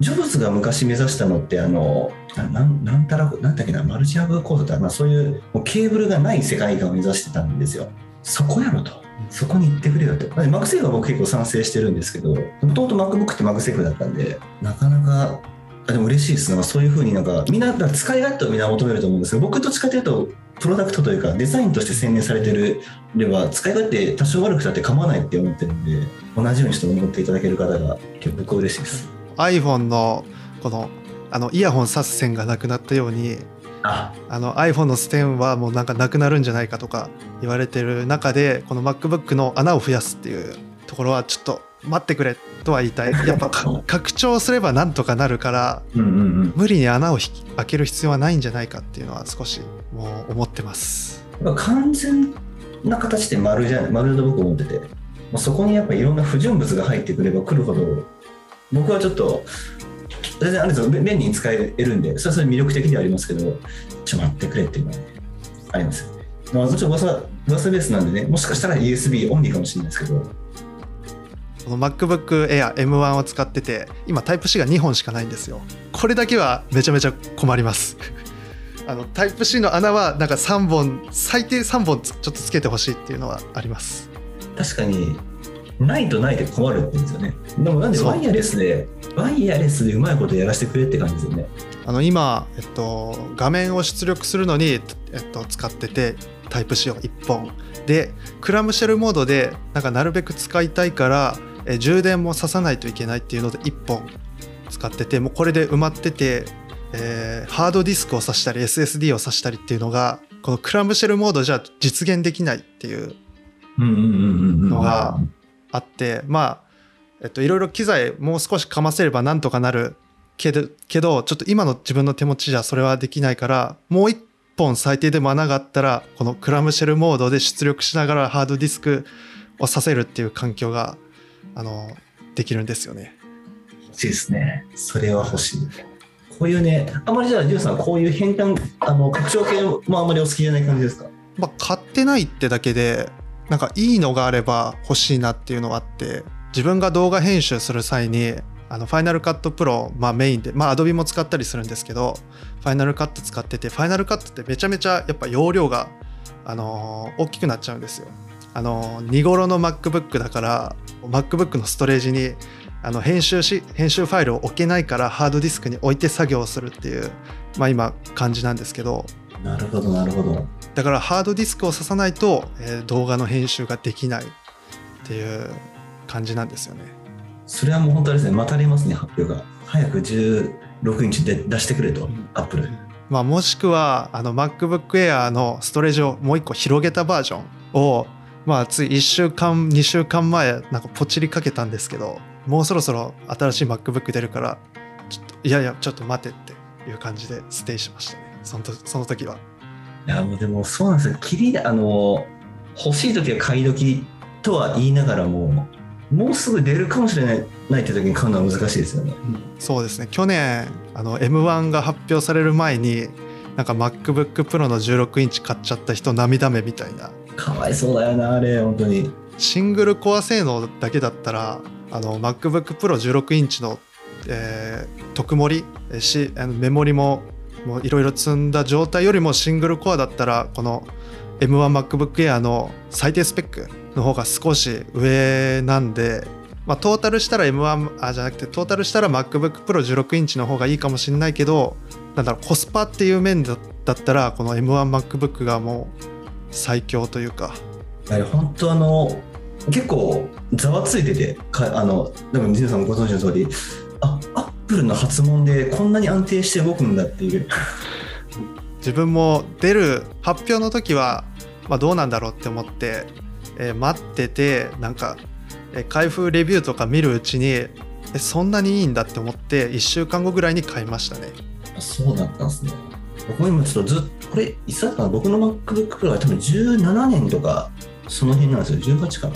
ジョブズが昔目指したのってあのなんなんたらなんだっけなマルチハブコードとか、まあ、そういうもうケーブルがない世界観を目指してたんですよ。そこやろと。そこに行ってくれよと。 MagSafe は僕結構賛成してるんですけどもともと MacBook って MagSafe だったんでなかなかあでも嬉しいです。ねそういうふうになんかみんな使い勝手をみんな求めると思うんですけど僕どっちかというとプロダクトというかデザインとして洗練されてるでは使い勝手多少悪くたって構わないって思ってるんで同じようにして思っていただける方が結構僕は嬉しいです。iPhone のこのあのイヤホン挿す線がなくなったようにあ。あの iPhone のステンはもうなんかなくなるんじゃないかとか言われてる中でこの MacBook の穴を増やすっていうところはちょっと待ってくれとは言いたい。*laughs* やっぱか拡張すればなんとかなるからうんうんうん。無理に穴を開ける必要はないんじゃないかっていうのは少しもう思ってます。完全な形って丸じゃない？丸だと僕思ってて。そこにやっぱいろんな不純物が入ってくればくるほど僕はちょっと全然あれですよ。便便利に使えるんでそれはそれ魅力的ではありますけどちょっと待ってくれっていうのはねあります。よねまあもちろん噂噂ベースなんでねもしかしたら USB オンリーかもしれないですけど。この MacBook Air M1 を使ってて今タイプ C が2本しかないんですよ。これだけはめちゃめちゃ困ります。*laughs* あのタイプ C の穴はなんか3本最低3本つちょっとつけてほしいっていうのはあります。確かにないとないで困るんですよね。でもなんでワイヤレスでワイヤレスでうまいことやらせてくれって感じですよね。あの今、えっと、画面を出力するのに、えっと、使っててタイプ C を1本。でクラムシェルモードでなんかなるべく使いたいからえ充電もささないといけないっていうので1本使っててもうこれで埋まってて、えーハードディスクを挿したり SSD を挿したりっていうのがこのクラムシェルモードじゃ実現できないっていううんうんうんうんうん。のがあってまあ、えっと、いろいろ機材もう少しかませればなんとかなるけどけどちょっと今の自分の手持ちじゃそれはできないからもう一本最低でも穴があったらこのクラムシェルモードで出力しながらハードディスクをさせるっていう環境があのできるんですよね。欲しいですね。それは欲しい。こういうね、あまりじゃあ、ジュンさん、こういう変換、あの拡張系もあんまりお好きじゃない感じですか？まあ、買ってないってだけでなんかいいのがあれば欲しいなっていうのがあって自分が動画編集する際にあのファイナルカットプロ、まあ、メインでまあアドビも使ったりするんですけどファイナルカット使っててファイナルカットってめちゃめちゃやっぱ容量が、あのー大きくなっちゃうんですよ。あのー、2頃の MacBook だから MacBook のストレージにあの編集し編集ファイルを置けないからハードディスクに置いて作業するっていう、まあ、今感じなんですけどなるほどなるほどだからハードディスクを挿さないと、えー動画の編集ができないっていう感じなんですよね。それはもう本当ですね。待たれますね発表が。早く16インチで出してくれと、ん。アップル。まあ、もしくはあの MacBook Air のストレージをもう一個広げたバージョンを、まあ、つい1週間2週間前なんかポチりかけたんですけどもうそろそろ新しい MacBook 出るからちょっといやいやちょっと待てっていう感じでステイしましたね。そのとその時は。いやもうでもそうなんですよ。切りあの欲しい時は買い時とは言いながらももうすぐ出るかもしれないないって時に買うのは難しいですよね。そうですね。去年あの M1 が発表される前になんか MacBook Pro の16インチ買っちゃった人涙目みたいな。かわいそうだよなあれ本当に。シングルコア性能だけだったらあの MacBook Pro 16インチの、えー特盛りえーしメモリももういろいろ積んだ状態よりもシングルコアだったらこの M1MacBook Air の最低スペックの方が少し上なんで、まあ、トータルしたら M1 あじゃなくてトータルしたら MacBook Pro 16インチの方がいいかもしれないけどなんだろうコスパっていう面だったらこの M1MacBook がもう最強というか。本当あの結構ざわついててかあの多分ジさんもご存知の通りプルの発問でこんなに安定して動くんだっていう。自分も出る発表の時は、まあ、どうなんだろうって思って、えー待っててなんか、えー開封レビューとか見るうちにえそんなにいいんだって思って1週間後ぐらいに買いましたね。あそうだったんですね。僕も今ちょっとずっとこれいつだったかな？僕の MacBook Pro は多分17年とかその辺なんですよ。18かな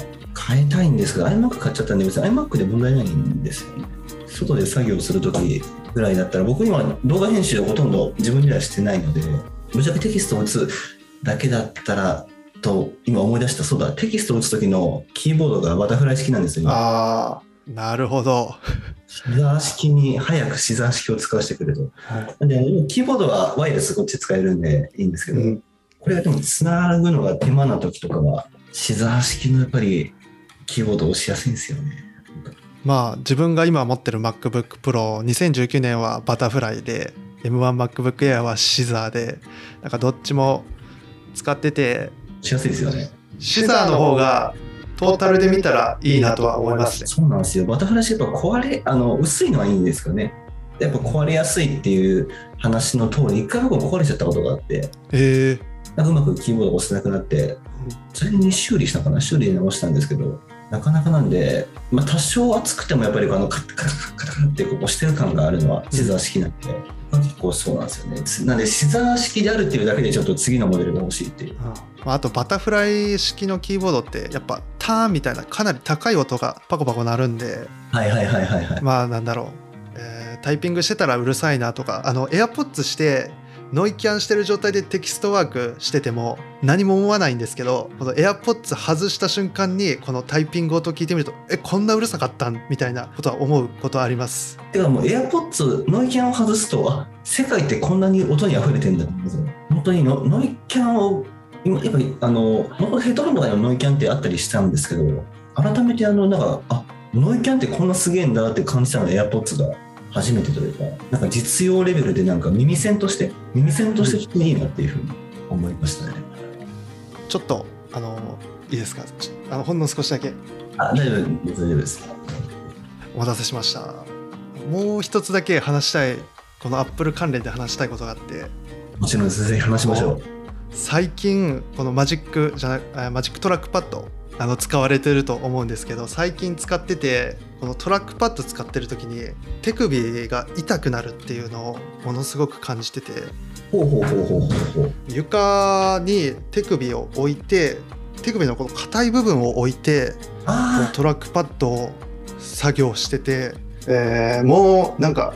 変えたいんですけど iMac 買っちゃったんで別に iMac で問題ないんですよね外で作業する時ぐらいだったら僕今動画編集ほとんど自分ではしてないのでぶっちゃけテキストを打つだけだったらと今思い出したそうだ。テキストを打つ時のキーボードがバタフライ式なんですよ今。ああなるほど。シザー式に早くシザー式を使わせてくれと。なんでキーボードはワイヤレスこっち使えるんでいいんですけど、うん。これがでもつなぐのが手間な時とかはシザー式のやっぱりキーボード押しやすいんですよねまあ自分が今持ってる MacBook Pro2019 年はバタフライで M1MacBook Air はシザーでなんかどっちも使ってて押しやすいですよね。シザーの方がトータルで見たらいいなとは思いますね。そうなんですよ。バタフライ式やっぱ壊れあの薄いのはいいんですけどね。やっぱ壊れやすいっていう話の通り一回僕も壊れちゃったことがあってえ。ー、なんかうまくキーボードが押せなくなってそれに修理したかな？修理で直したんですけどなかなかなんで、まあ、多少熱くてもやっぱりこのカタカタカタカタってこう押してる感があるのはシザー式なんで、結構そうなんですよね。つなんでシザー式であるっていうだけでちょっと次のモデルが欲しいっていう。まああとバタフライ式のキーボードってやっぱターンみたいなかなり高い音がパコパコ鳴るんではいはいはいはいはい。まあなんだろう、えータイピングしてたらうるさいなとかあの AirPods してノイキャンしてる状態でテキストワークしてても何も思わないんですけどこの AirPods 外した瞬間にこのタイピング音聞いてみるとえこんなうるさかったんみたいなことは思うことはあります。てかもう AirPods ノイキャンを外すとあ世界ってこんなに音に溢れてんだ本当にノノイキャンを今やっぱりあのヘッドホンとかにもノイキャンってあったりしたんですけど改めてあのなんかあノイキャンってこんなすげえんだって感じたの AirPods が。初めてというかなんか実用レベルでなんか耳栓として耳栓としてちょっといいなっていうふうに思いましたね。ちょっとあのいいですか？あのほんの少しだけ。あ大丈夫です大丈夫です。お待たせしました。もう一つだけ話したいこの Apple 関連で話したいことがあって。もちろんです。ぜひ話しましょう。最近このマジックじゃ Magic Trackpad あの使われてると思うんですけど最近使っててこのトラックパッド使ってる時に手首が痛くなるっていうのをものすごく感じてて床に手首を置いて手首のこの硬い部分を置いてトラックパッドを作業してて、えーもうなんか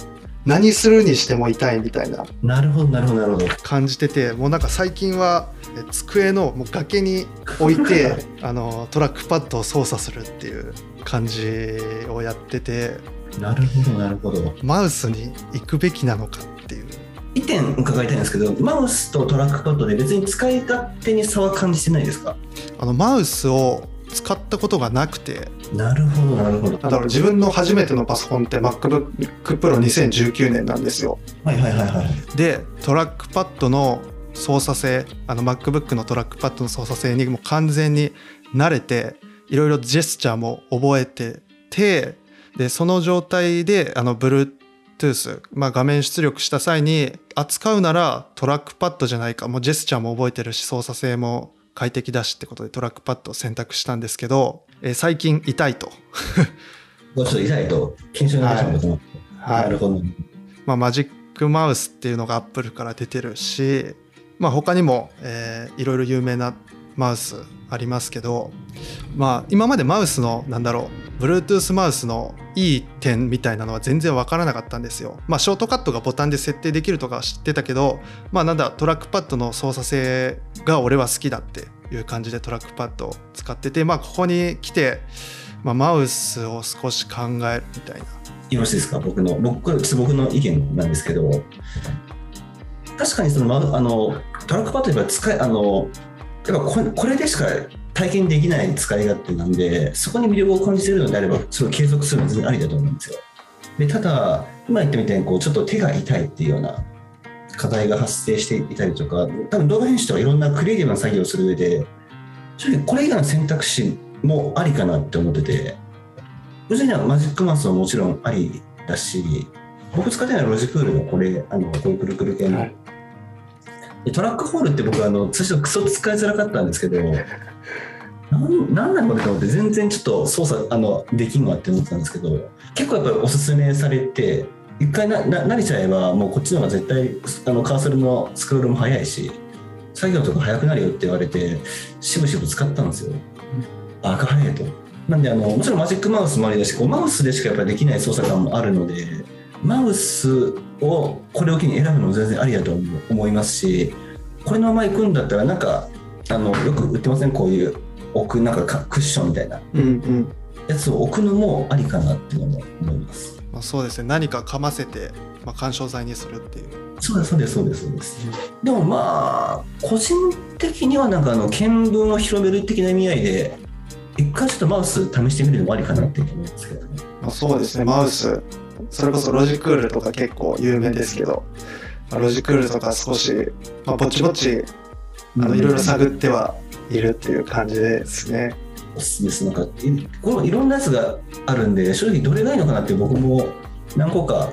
何するにしても痛いみたいな。なるほどなるほどなるほど。感じててもうなんか最近はえ机のもう崖に置いて *laughs* あのトラックパッドを操作するっていう感じをやってて。なるほどなるほど。マウスに行くべきなのかっていう。一点伺いたいんですけどマウスとトラックパッドで別に使い勝手に差は感じてないですか？あのマウスを使ったことがなくて。なるほどなるほど。だから自分の初めてのパソコンって MacBook Pro2019 年なんですよ。はいはいはいはいでトラックパッドの操作性あの MacBook のトラックパッドの操作性にもう完全に慣れていろいろジェスチャーも覚えててでその状態であの Bluetooth、まあ、画面出力した際に扱うならトラックパッドじゃないかもうジェスチャーも覚えてるし操作性も快適だしってことでトラックパッドを選択したんですけど、えー最近痛いと。ちょっと痛いと腱鞘炎になってしまうこともはい。なるほど。まあ、マジックマウスっていうのがアップルから出てるし、まあ、他にも、えーいろいろ有名なマウスありますけど、まあ、今までマウスのなんだろう Bluetooth マウスのいい点みたいなのは全然わからなかったんですよ。まあ、ショートカットがボタンで設定できるとか知ってたけど、まあ、なんだトラックパッドの操作性が俺は好きだっていう感じでトラックパッドを使ってて、まあ、ここに来て、まあ、マウスを少し考えるみたいな。よろしいですか？僕の僕ちょ僕の意見なんですけど確かにそのあのトラックパッドやっぱ使いあのやっぱこれこれでしか体験できない使い勝手なんでそこに魅力を感じてるのであればそれを継続するのは全然ありだと思うんですよでただ今言ったみたいにこうちょっと手が痛いっていうような課題が発生していたりとか多分動画編集とかいろんなクリエイティブな作業をする上で正直これ以外の選択肢もありかなって思ってて別にはマジックマウスはもちろんありだし、僕使ってるのはロジクールのこれ、あのこういうくるくる系の。トラックホールって僕あの最初クソ使いづらかったんですけど、なんなんなのかなと思って全然ちょっと操作あのできんわって思ってたんですけど、結構やっぱりおすすめされて、一回なな慣れちゃえばもうこっちの方が絶対あのカーソルのスクロールも早いし、作業とか早くなるよって言われて、しぶしぶ使ったんですよ。あ、赤早いと。なんであのもちろんマジックマウスもありだしこうマウスでしかやっぱりできない操作感もあるのでマウスをこれを機に選ぶのも全然ありだと思いますしこれのまま行くんだったらなんかあのよく売ってません？こういう置くなんかかクッションみたいな。うんうん。やつを置くのもありかなっていうのも思います。まあ、そうですね。何かかませて、まあ、干渉剤にするっていう。そうですそうですそうですそうです。でもまあ個人的にはなんかあの見聞を広める的な意味合いで一回ちょっとマウス試してみるのもありかなって思うんですけどね。まあ、そうですね。マウスそれこそロジクールとか結構有名ですけど、まあ、ロジクールとか少し、まあ、ぼちぼちあのいろいろ探ってはいるっていう感じですね。おすすめです。なんかいこのいろんなやつがあるんで正直どれがいいのかなって僕も何個か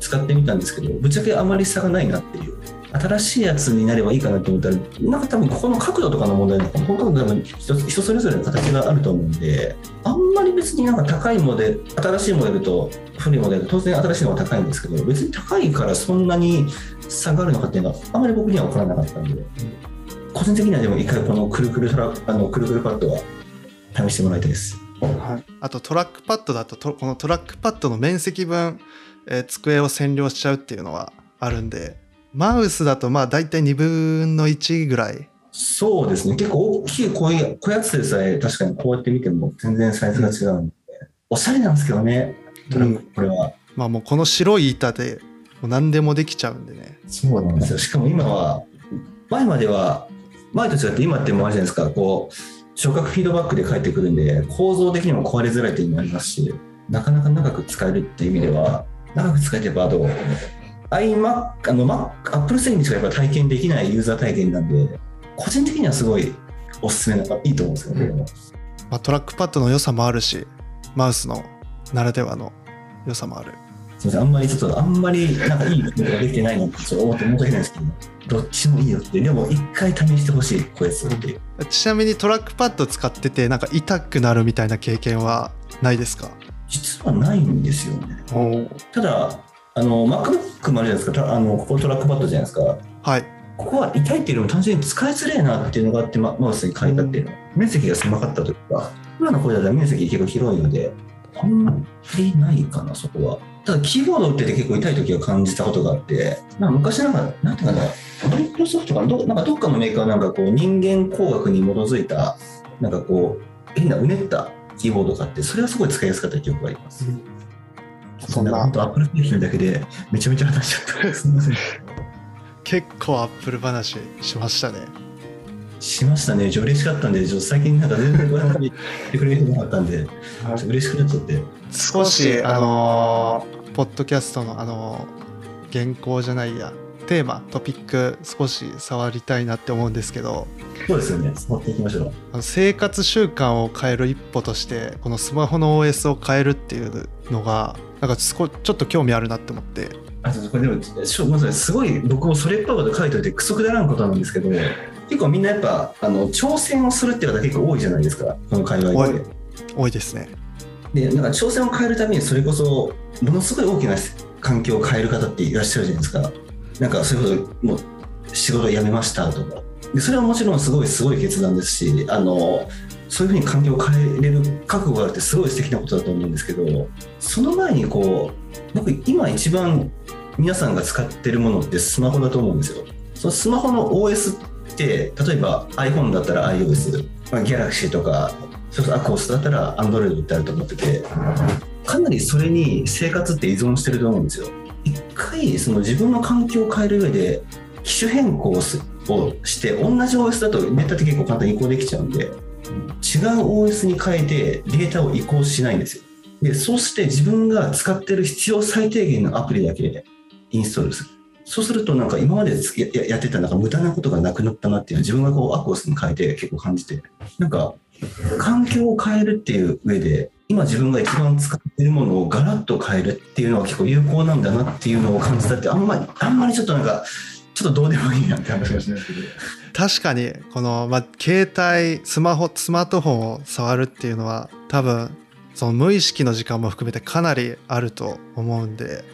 使ってみたんですけどぶっちゃけあまり差がないなっていう新しいやつになればいいかなと思ったらなんか多分ここの角度とかの問題なのか本当に多分人それぞれの形があると思うんであんまり別になんか高いモデル新しいモデルと古いモデル当然新しいのが高いんですけど別に高いからそんなに差があるのかっていうのはあんまり僕には分からなかったんで個人的にはでも一回このくるくるトラあのくるくるパッドは試してもらいたいです。はい、あとトラックパッドだととこのトラックパッドの面積分、えー机を占領しちゃうっていうのはあるんでマウスだとまあ大体2分の1ぐらいそうですね。結構大きいこういうこういうやつでさえ確かにこうやって見ても全然サイズが違うんで、おしゃれなんですけどね。トラックこれは。まあもうこの白い板でもう何でもできちゃうんでねそうなんですよ。しかも今は前までは前と違って今ってもうあるじゃないですか。こう触覚フィードバックで返ってくるんで構造的にも壊れづらいっていうのもありますし、なかなか長く使えるっていう意味では長く使えてやっぱあと iMac あの Mac Apple 製品しかやっぱ体験できないユーザー体験なんで個人的にはすごいおすすめないいと思うんですよね。うん。まあ、トラックパッドの良さもあるしマウスのならではの良さもある。すみません、あんまりちょっと、あんまりなんかいいことができてないのってちょっと思って申し訳ないですけど、どっちもいいよって、でも一回試してほしい、こやつって。ちなみにトラックパッド使っててなんか痛くなるみたいな経験はないですか？実はないんですよね。ただ、あの、MacBook もあるじゃないですか、たあのここトラックパッドじゃないですか。はいここは痛いっていうよりも単純に使いづれえなっていうのがあって、まマウスに書いたっていうの。面積が狭かったとか、今の声だったら面積結構広いので、あんまりないかな、そこは。ただ、キーボード打ってて結構痛い時は感じたことがあって、まあ、昔なんか、なんていうかな、マイクロソフトかな？どなんかどっかのメーカーなんかこう、人間工学に基づいた、なんかこう、変なうねったキーボードがあって、それはすごい使いやすかった記憶があります。そんな本当アップル製品だけでめちゃめちゃ話しちゃった。*laughs* すみません。結構アップル話しましたねしましたね。ちょ嬉しかったんで、ちょ最近なんか全然こういう話言ってくれる人なかったんで、嬉しくなっちゃって。少しあのーポッドキャストのあのー原稿じゃないやテーマトピック少し触りたいなって思うんですけどそうですよね。持っていきましょう。あの生活習慣を変える一歩としてこのスマホの OS を変えるっていうのがなんか少ちょっと興味あるなって思って。あとこれでもしょごめんなさいすごい僕もそれっぽいこと書いておいてクソくだらんことなんですけど結構みんなやっぱあの挑戦をするっていう方結構多いじゃないですか？この界隈で。多い。ですね。でなんか挑戦を変えるためにそれこそものすごい大きな環境を変える方っていらっしゃるじゃないですか。なんかそれこそもう仕事を辞めましたとか。でそれはもちろんすごいすごい決断ですしあのそういうふうに環境を変えれる覚悟があるってすごい素敵なことだと思うんですけどその前にこう僕今一番皆さんが使ってるものってスマホだと思うんですよ。そのスマホの OS って例えば iPhone だったら iOS、まあ、Galaxy とかそれこそ ACOS だったら Android ってあると思っててかなりそれに生活って依存してると思うんですよ。一回その自分の環境を変える上で機種変更をして同じ OS だとデータって結構簡単に移行できちゃうんで違う OS に変えてデータを移行しないんですよ。でそうして自分が使ってる必要最低限のアプリだけインストールする。そうするとなんか今までやってたなんか無駄なことがなくなったなっていうのは自分がこうアコースに変えて結構感じてなんか環境を変えるっていう上で今自分が一番使ってるものをガラッと変えるっていうのは結構有効なんだなっていうのを感じたってあんまりあんまりちょっとなんかちょっとどうでもいいなって話がしないですけど *laughs* 確かにこの、まあ、携帯スマホスマートフォンを触るっていうのは多分その無意識の時間も含めてかなりあると思うんで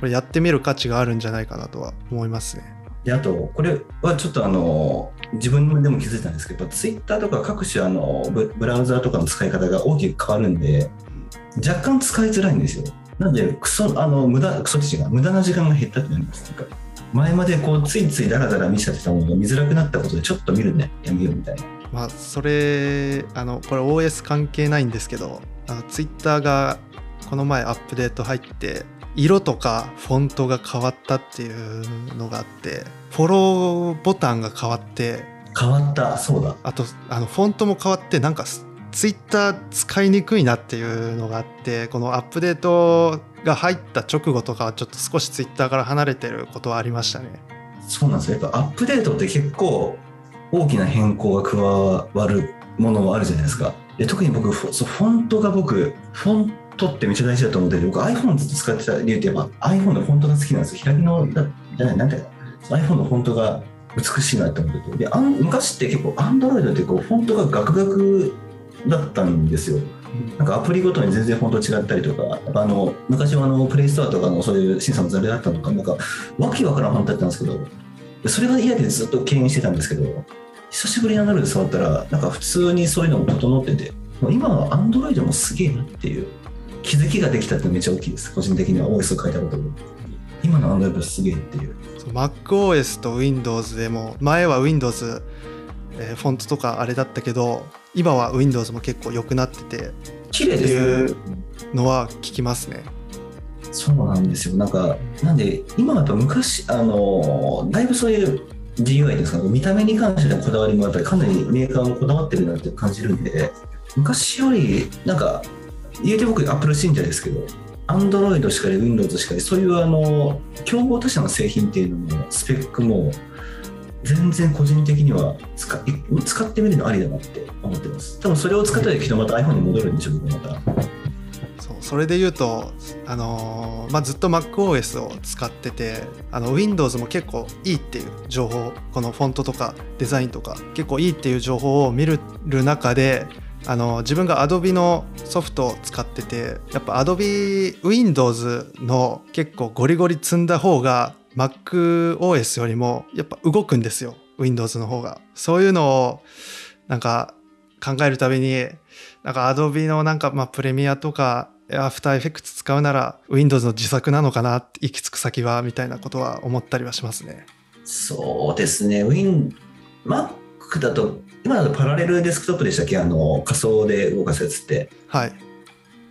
これやってみる価値があるんじゃないかなとは思いますね。であとこれはちょっとあの自分でも気づいたんですけどツイッターとか各種あのブラウザーとかの使い方が大きく変わるんで若干使いづらいんですよ。なのでクソあの無駄クソ違う無駄な時間が減ったってなります。なんか前までこうついついダラダラ見ちゃってたものが見づらくなったことでちょっと見るね。やめようみたいな。まあそれあのこれ OS 関係ないんですけどあのツイッターがこの前アップデート入って色とかフォントが変わったっていうのがあってフォローボタンが変わって変わった。そうだ。あとあのフォントも変わってなんかツイッター使いにくいなっていうのがあってこのアップデートが入った直後とかはちょっと少しツイッターから離れてることはありましたね。そうなんです。よやっぱアップデートって結構大きな変更が加わるものもあるじゃないですか。で特に僕フォそうフォントが僕フォントってめっちゃ大事だと思ってて僕 iPhone ずっと使ってた理由ってやっぱ iPhone のフォントが好きなんですよ。開きのだじゃないなんていう iPhone のフォントが美しいなって思ってて。であん昔って結構 Android ってこうフォントがガクガクだったんですよ。なんかアプリごとに全然フォント違ったりとか、あの昔はあのプレイストアとかのそういう審査のざれだったのか、なんかわけわからんフォントだったんですけど、それが嫌でずっと敬遠してたんですけど、久しぶりに Android で触ったら、なんか普通にそういうのも整ってて、もう今は Android もすげえなっていう気づきができたってめっちゃ大きいです、個人的には OS を変えたことも。今の Android すげえっていう MacOS と Windows でも前は Windows、えーフォントとかあれだったけど今は Windows も結構良くなってて綺麗ですってね。のは聞きますね。そうなんですよ。なんか、なんで、今はやっぱ昔、あの、だいぶそういう GUI ですか、見た目に関してのこだわりもやっぱりかなりメーカーもこだわってるなって感じるんで、昔より、なんか、言うて僕、Apple 信者ですけど、Android しかり Windows しかり、そういうあの、競合他社の製品っていうのも、スペックも、全然個人的には使い使ってみるのありだなって思ってます。多分それを使ったらきっとまた iPhone に戻るんでしょうけど、また。そうそれで言うと、あのーまあ、ずっと MacOS を使っててあの Windows も結構いいっていう情報このフォントとかデザインとか結構いいっていう情報を見る中であの自分が Adobe のソフトを使っててやっぱ Adobe Windows の結構ゴリゴリ積んだ方が MacOS よりもやっぱ動くんですよ Windows の方がそういうのをなんか考えるたびになんか Adobe のなんかまあプレミアとかアフターエフェクツ使うなら Windows の自作なのかなって行き着く先はみたいなことは思ったりはしますね。そうですね。Win、Mac だと、今だとパラレルデスクトップでしたっけ？あの、仮想で動かすやつって。はい。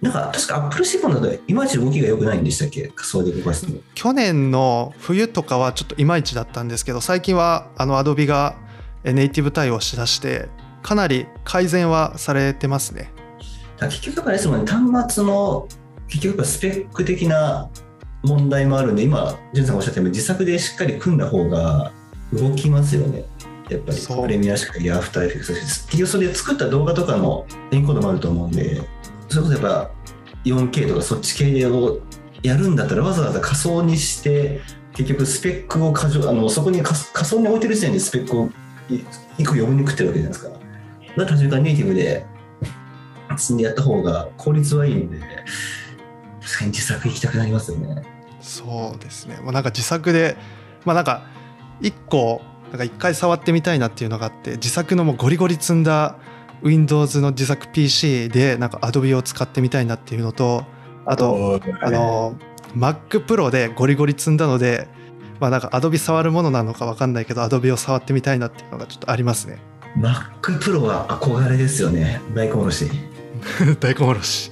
なんか、確か Apple シフォンだといまいち動きが良くないんでしたっけ？仮想で動かすの。去年の冬とかはちょっといまいちだったんですけど最近はあの Adobe がえネイティブ対応しだしてかなり改善はされてますね。だから結局やっぱりですもんね、端末の結局やっぱスペック的な問題もあるんで、今、ジュンさんがおっしゃったように自作でしっかり組んだ方が動きますよね。やっぱりプレミアしかりアフターエフェクト結局それで作った動画とかのエンコードもあると思うんで、それこそやっぱ 4K とかそっち系をやるんだったらわざわざ仮想にして、結局スペックを過剰、あのそこに仮仮想に置いてる時点でスペックをい一個読みにくってるわけじゃないですか。だから途中からネイティブで積んでやった方が効率はいいんで、確かに自作行きたくなりますよね。そうですね。まあ、なんか自作でまあなんか一個なんか一回触ってみたいなっていうのがあって自作のもうゴリゴリ積んだ Windows の自作 PC でなんか Adobe を使ってみたいなっていうのとあとあの Mac Pro でゴリゴリ積んだのでまあなんか Adobe 触るものなのかわかんないけど Adobe を触ってみたいなっていうのがちょっとありますね Mac Pro は憧れですよね。大根おろし。*laughs* 大根おろし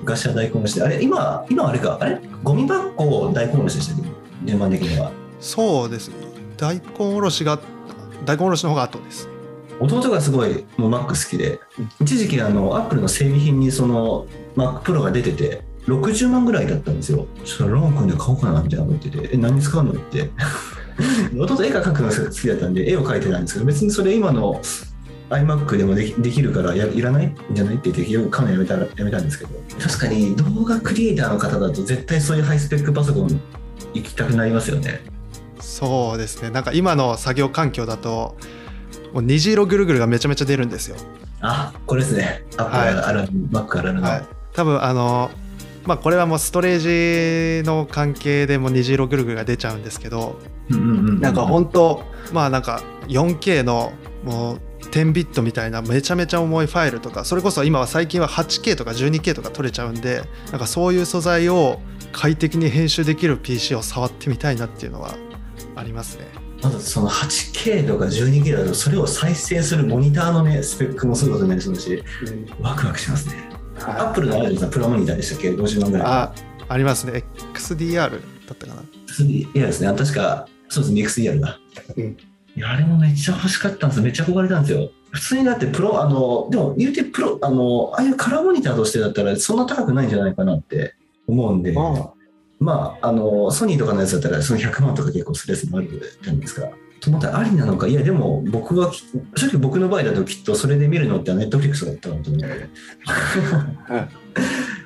昔は大根おろしで。あれ、今、今はあれか。あれ？ゴミ箱を大根おろしでしたっけ？順番的には。そうですね大根おろしが大根おろしの方が後です弟がすごいもう Mac 好きで、一時期あの、Apple の整備品にその Mac Pro が出てて、60万ぐらいだったんですよ。ちょっとローン組んで買おうかなみたいなこと言ってて、え、何に使うのって。*laughs* 弟絵が描くのが好きだったんで、絵を描いてたんですけど、別にそれ今の iMac でもできできるからやいらないんじゃないって言って、よく買うのやめたらやめたんですけど、確かに動画クリエイターの方だと絶対そういうハイスペックパソコン行きたくなりますよね。そうですねなんか今の作業環境だともう虹色ぐるぐるがめちゃめちゃ出るんですよあ、これですね。Apple はいあるある、Mac あるあるの。はい、多分あのまあこれはもうストレージの関係でも虹色ぐるぐるが出ちゃうんですけどうんうんなんか本当まあなんか 4K のもう10ビットみたいなめちゃめちゃ重いファイルとかそれこそ今は最近は 8K とか 12K とか撮れちゃうんでなんかそういう素材を快適に編集できる PC を触ってみたいなっていうのはありますね。まずその 8K とか 12K だとそれを再生するモニターのねスペックもすごいことになりそうだしワクワクしますね。アップルのあるじゃプロモニターでしたっけ？50万ぐらい。あありますね。XDR だったかな。いやですね。確かそうですね。XDR だ、うん。いやあれもめっちゃ欲しかったんですめっちゃ憧れたんですよ。普通にだってプロあのでも言うてプロあのああいうカラーモニターとしてだったらそんな高くないんじゃないかなって思うんで。あまあ、あの、ソニーとかのやつだったら、その100万とか結構するやつもあるじゃないですか。と思ったらありなのか、いや、でも僕はき、正直僕の場合だときっとそれで見るのってネットフリックスだったのと思うので。*laughs*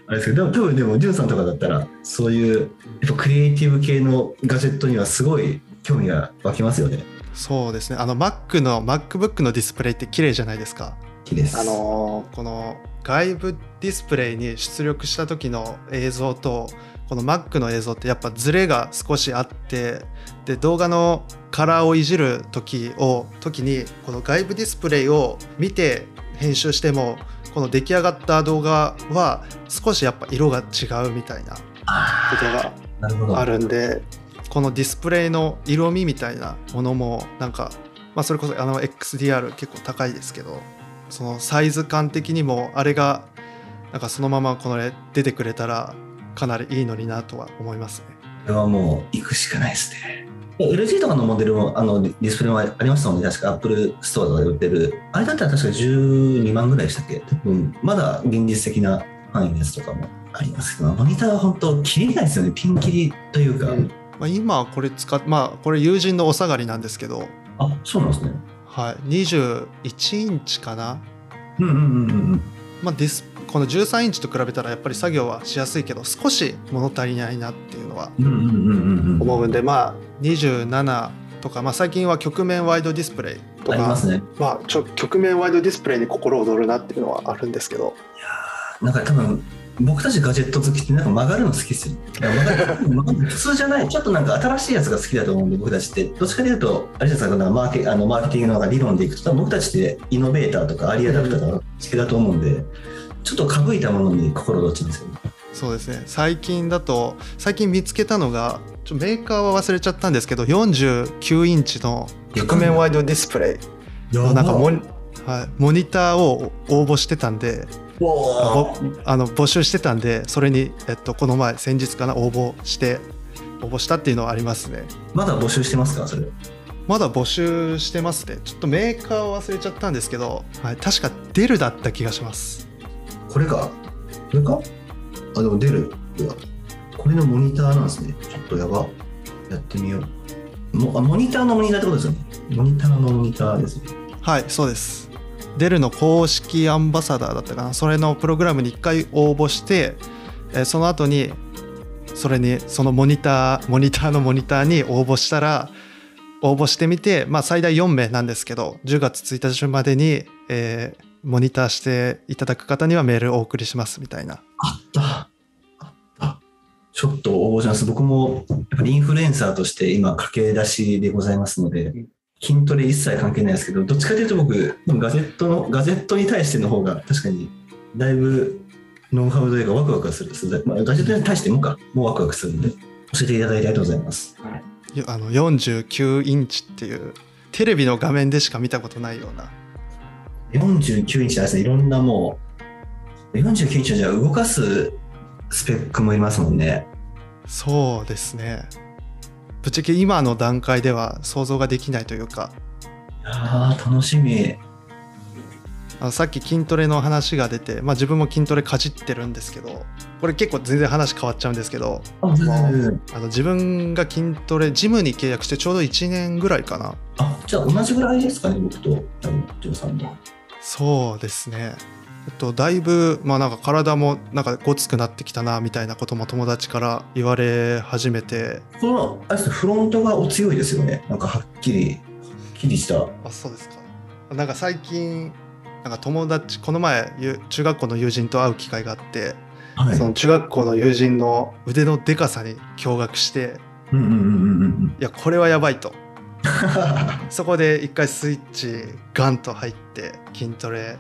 あれですけど、でも多分でも、ジュンさんとかだったら、そういう、やっぱクリエイティブ系のガジェットにはすごい興味が湧きますよね。そうですねあの Mac の MacBook のディスプレイって綺麗じゃないですか。いいです。あのこの外部ディスプレイに出力した時の映像とこの Mac の映像ってやっぱズレが少しあってで動画のカラーをいじる時を時にこの外部ディスプレイを見て編集してもこの出来上がった動画は少しやっぱ色が違うみたいなことが。あるんでこのディスプレイの色味みたいなものもなんか、まあ、それこそあの XDR 結構高いですけどそのサイズ感的にもあれがなんかそのままこのれ出てくれたらかなりいいのになとは思いますね。これはもう行くしかないですね。LG とかのモデルもあのディスプレイもありましたもんね、確か Apple ストアとかで売ってる。あれだったら確か12万ぐらいでしたっけ？多分まだ現実的な範囲のやつとかもありますけど、モニターは本当切れないですよね、ピンキリというか。うんまあ、今これ使っまあこれ友人のお下がりなんですけど、あそうなんですね。はい、21インチかな、うんうんうんうん。まあ、ディスこの13インチと比べたらやっぱり作業はしやすいけど少し物足りないなっていうのは。思うんでまあ27とか、まあ、最近は曲面ワイドディスプレイとかありますね。まあちょ曲面ワイドディスプレイに心躍るなっていうのはあるんですけどなんか多分僕たちガジェット好きってなんか曲がるの好きですよ。普通じゃない、ちょっとなんか新しいやつが好きだと思うんで、僕たちって、どっちかというと、あれじゃないですか、マーケあのマーケティングの理論でいくと、多分僕たちってイノベーターとかアリアダプターとか好きだと思うんで、ちょっとかぶいたものに心が落ちますよね。そうですね。最近だと最近見つけたのがちょメーカーは忘れちゃったんですけど49インチの曲面ワイドディスプレイ。のなんかモニ,、はい、モニターを応募してたんでぼあの募集してたんでそれに、えっと、この前先日かな応募して応募したっていうのはありますね。まだ募集してますか？それ。まだ募集してますね。ちょっとメーカーを忘れちゃったんですけど、はい、確かデルだった気がしますこれかこれか？あでも出る。うわ。これのモニターなんですね。ちょっとやば。やってみよう。もあモニターのモニターってことですよね。モニターのモニターですね。はいそうです。デルの公式アンバサダーだったかな。それのプログラムに1回応募して、えーその後にそれにそのモニターモニターのモニターに応募したら応募してみて、まあ、最大4名なんですけど10月1日までに、えーモニターしていただく方にはメールをお送りしますみたいな。あった。あった。ちょっと応募します。僕もやっぱりインフルエンサーとして今駆け出しでございますので筋トレ一切関係ないですけどどっちかというと僕ガゼットのガゼットに対しての方が確かにだいぶノウハウというかワクワクする、まあ、ガジェットに対してもか。もうワクワクするんで。教えていただいてありがとうございます。よあの49インチっていうテレビの画面でしか見たことないような49インチですねいろんなもう49インチはじゃあ動かすスペックもいりますもんね。そうですね。ぶっちゃけ今の段階では想像ができないというか。いやー楽しみ。あのさっき筋トレの話が出て、まあ、自分も筋トレかじってるんですけどこれ結構全然話変わっちゃうんですけどあの自分が筋トレジムに契約してちょうど1年ぐらいかな。あじゃあ同じぐらいですかね僕とジョーさんとそうですね。えっとだいぶまあなんか体もなんかごつくなってきたなみたいなことも友達から言われ始めて。このあれですねフロントがお強いですよね。なんかはっきりはっきりした。あそうですか。なんか最近なんか友達この前ゆ中学校の友人と会う機会があって、はい。その中学校の友人の腕のでかさに驚愕してうんうんうんうんうん。いやこれはやばいとそこで一回スイッチガンと入って筋トレ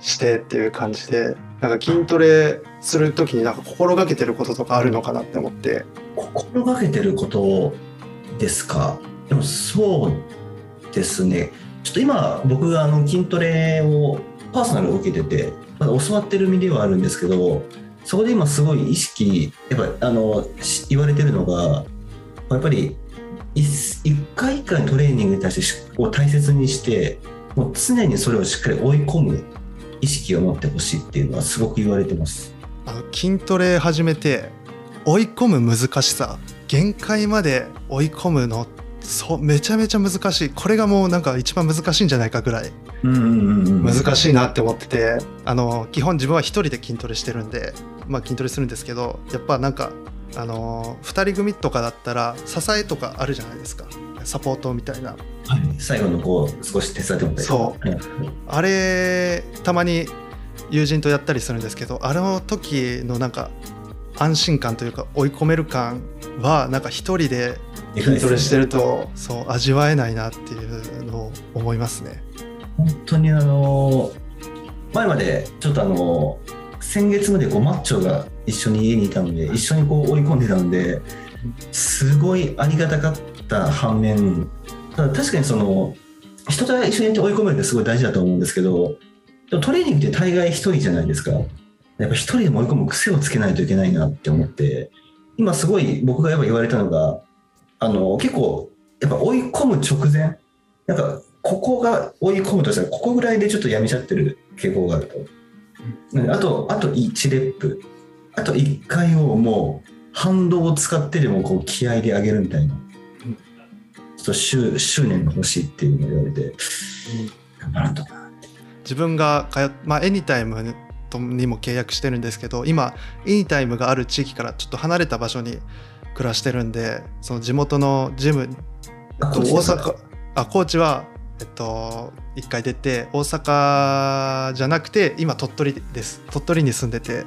してっていう感じでなんか筋トレする時になんか心がけてることとかあるのかなって思って。心がけてることですか？でもそうですね。ちょっと今僕があの筋トレをパーソナルを受けててまだ教わってる身ではあるんですけどそこで今すごい意識やっぱあの言われてるのがやっぱり一一回一回のトレーニングに対してしを大切にしてもう常にそれをしっかり追い込む意識を持ってほしいっていうのはすごく言われてます。あの筋トレ始めて追い込む難しさ限界まで追い込むのそうめちゃめちゃ難しい。これがもうなんか一番難しいんじゃないかぐらい。難しいなって思っててあの基本自分は一人で筋トレしてるんで、まあ、筋トレするんですけどやっぱなんかあの2人組とかだったら支えとかあるじゃないですか。サポートみたいな。はい。最後のこう少し手伝ってもらったりそう。はい。あれたまに友人とやったりするんですけどあの時のなんか安心感というか追い込める感はなんか一人で筋トレしてると。そう味わえないなっていうのを思いますね。本当にあの前までちょっとあの先月までこうマッチョが一緒に家にいたので一緒にこう追い込んでたのですごいありがたかった反面ただ確かにその人と一緒にやって追い込めるってすごい大事だと思うんですけどでもトレーニングって大概一人じゃないですかやっぱ一人でも追い込む癖をつけないといけないなって思って今すごい僕がやっぱ言われたのがあの結構やっぱ追い込む直前なんかここが追い込むとしたらここぐらいでちょっとやめちゃってる傾向があると。あとあと1レップあと1回をもう反動を使ってでもこう気合で上げるみたいな。ちょっと執執念が欲しいっていうのを言われて、頑張らんとな。自分が通っまあエニタイムとにも契約してるんですけど今エニタイムがある地域からちょっと離れた場所に暮らしてるんでその地元のジムあと大阪あ高知はえっと一回出て大阪じゃなくて今鳥取です鳥取に住んでて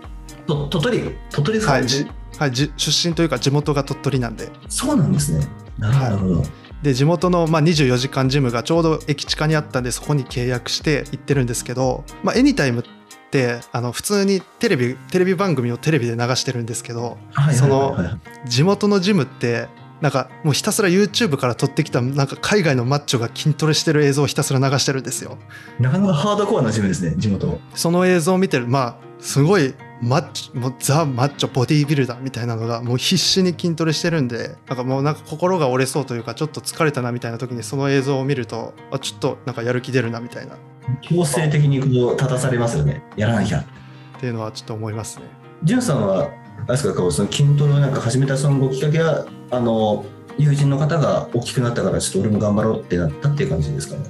と鳥取鳥取ですか、はいじはいじ出身というか地元が鳥取なんでそうなんですね。なるほど。で地元の、まあ、24時間ジムがちょうど駅近にあったんでそこに契約して行ってるんですけど、まあ、エニタイムっってあの普通にテレビテレビ番組をテレビで流してるんですけどはいそのはいはいはい地元のジムってなんかもうひたすら YouTube から撮ってきたなんか海外のマッチョが筋トレしてる映像をひたすら流してるんですよ。なかなかハードコアなジムですね、地元。その映像を見てるまあすごいマッチもうザ・マッチョボディービルダーみたいなのがもう必死に筋トレしてるんでなんかもうなんか心が折れそうというかちょっと疲れたなみたいな時にその映像を見るとあちょっとなんかやる気出るなみたいなっ強制的にこう立たされますよね。やらなきゃ。ていうのはちょっと思いますね。ジュンさんは、あれですか、こうその筋トレをなんか始めたそのごきっかけは、あの、友人の方が大きくなったから、ちょっと俺も頑張ろうってなったっていう感じですかね。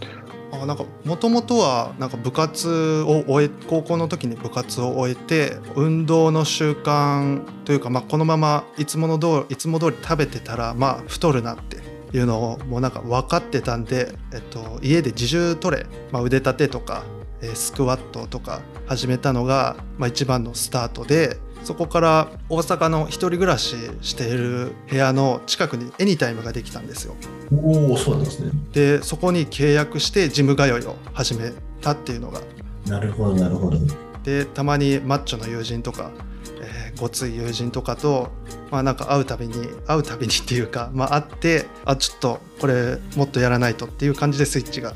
なんかもともとはなんか部活を終え高校の時に部活を終えて運動の習慣というか、まあ、このままいつもの通りいつも通り食べてたらまあ太るなっていうのをもうなんか分かってたんで、えっと、家で自重トレ、まあ、腕立てとか、えースクワットとか始めたのが、まあ、一番のスタートでそこから大阪の一人暮らししている部屋の近くにエニタイムができたんですよ。おお、そうなんですね。でそこに契約してジム通いを始めたっていうのがなるほど、なるほど。でたまにマッチョの友人とか、えーごつい友人とかと、まあ、なんか会うたびに会うたびにっていうか、まあ、会ってあちょっとこれもっとやらないとっていう感じでスイッチが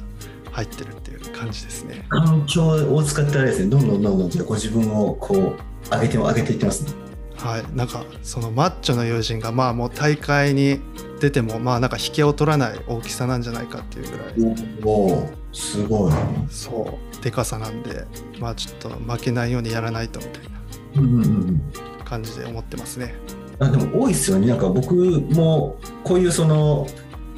入ってるっていう感じですね。環境を使ってあれですね、どんどんどんどんご自分をこう、上げても上げていってますね。はい、なんかそのマッチョの友人がまあもう大会に出てもまあなんか引けを取らない大きさなんじゃないかっていうぐらいおお、すごい。そうでかさなんでまあちょっと負けないようにやらないとみたいなうんうんうん。感じで思ってますね。あでも多いですよね、なんか僕もこういうその、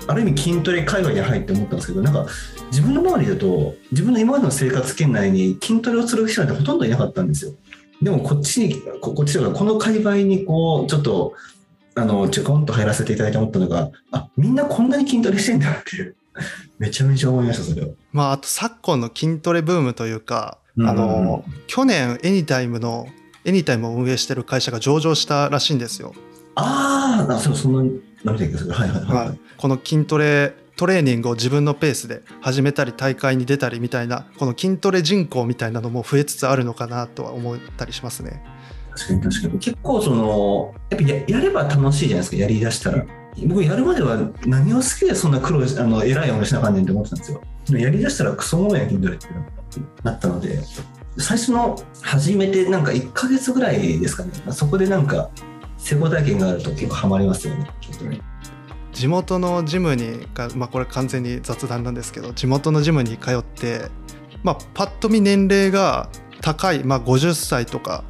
ある意味筋トレ界隈に入って思ったんですけど、なんか自分の周りだと、自分の今までの生活圏内に筋トレをする人なんてほとんどいなかったんですよ。でもこっちに、ここっちとか、この界隈にこう、ちょっと、あの、ちょこんと入らせていただいて思ったのが、あ、みんなこんなに筋トレしてんだっていう、*laughs* めちゃめちゃ思いました、それは。まああと昨今の筋トレブームというか、うんあの去年エニタイムのエニタイムを運営してる会社が上場したらしいんですよ。あーあ、そう、そんなに、なめた気がする。はいはいはい。はい、この筋トレトレーニングを自分のペースで始めたり大会に出たりみたいなこの筋トレ人口みたいなのも増えつつあるのかなとは思ったりしますね。確かに確かに。結構そのやっぱややれば楽しいじゃないですかやりだしたら。僕やるまでは何を好きでそんな苦労あの偉い思いしなあかんねんって思ってたんですよ。やりだしたらクソもんや筋トレってなったので最初の初めてなんか1ヶ月ぐらいですかね。そこでなんか成功体験があると結構ハマりますよね筋トレ地元のジムにが、まあ、これ完全に雑談なんですけど地元のジムに通って、まあ、パッと見年齢が高い、まあ、50歳とか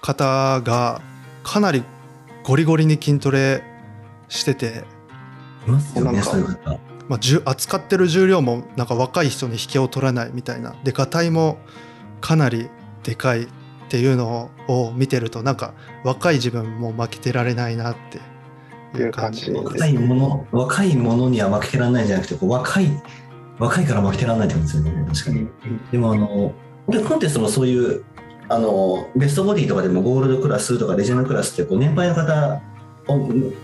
方がかなりゴリゴリに筋トレしてて、扱ってる重量もなんか若い人に引けを取らないみたいな。でガイもかなりでかいっていうのを見てるとなんか若い自分も負けてられないなっていう感じいう感じ若いもの若いものには負けてらんないんじゃなくてこう若い若いから負けてらんないってことですよね確かに。でもあのでコンテストもそういうあのベストボディとかでもゴールドクラスとかレジェンドクラスってこう年配の方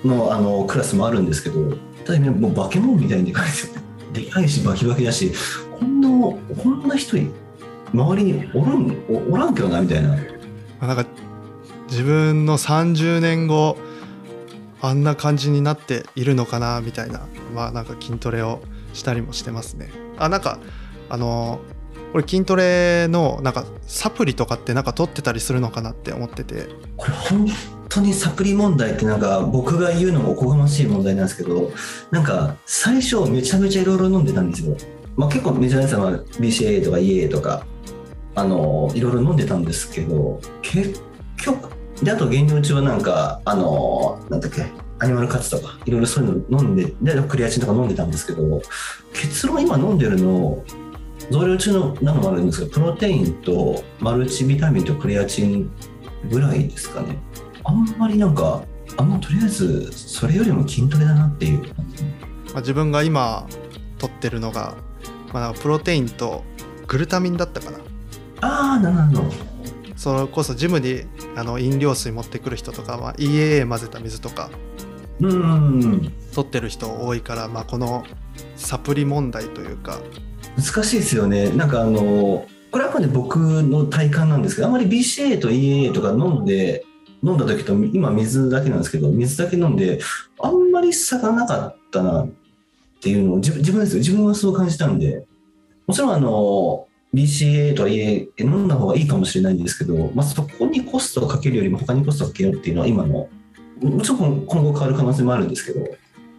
のあのクラスもあるんですけどただもう化け物みたいにでかいですよね。*laughs* でかいしバキバキだしこんなこんな人周りにおらんおおらんけどなみたいな。まあなんか自分の30年後あんな感じになっているのかなみたいな。まあなんか筋トレをしたりもしてますね。あなんかあのこれ筋トレのなんかサプリとかってなんか取ってたりするのかなって思ってて。これ本当にサプリ問題ってなんか僕が言うのもおこがましい問題なんですけどなんか最初めちゃめちゃいろいろ飲んでたんですよ、まあ、結構メジャーなやつは BCA とか EA とかあのいろいろ飲んでたんですけど結局であと減量中はなんかあのなんだっけアニマルカツとかいろいろそういうの飲んででクリアチンとか飲んでたんですけど結論今飲んでるの増量中のなのもあるんですけどプロテインとマルチビタミンとクリアチンぐらいですかね。あんまりなんかあんまとりあえずそれよりも筋トレだなっていう。感じまあ、自分が今取ってるのが、まあ、プロテインとグルタミンだったかな。ああなるほどそれこそジムにあの飲料水持ってくる人とかは EAA 混ぜた水とかうん取ってる人多いから、まあ、このサプリ問題というか。難しいですよね。なんかあのこれはあくまで僕の体感なんですけどあまり BCA と EAA とか飲んで飲んだ時と今水だけなんですけど水だけ飲んであんまり差がなかったなっていうのを自分自分ですよ。自分はそう感じたんで。もちろんあの BCA と EA 飲んだ方がいいかもしれないんですけど、まあ、そこにコストをかけるよりも他にコストをかけようっていうのは今のもちろん今後変わる可能性もあるんですけど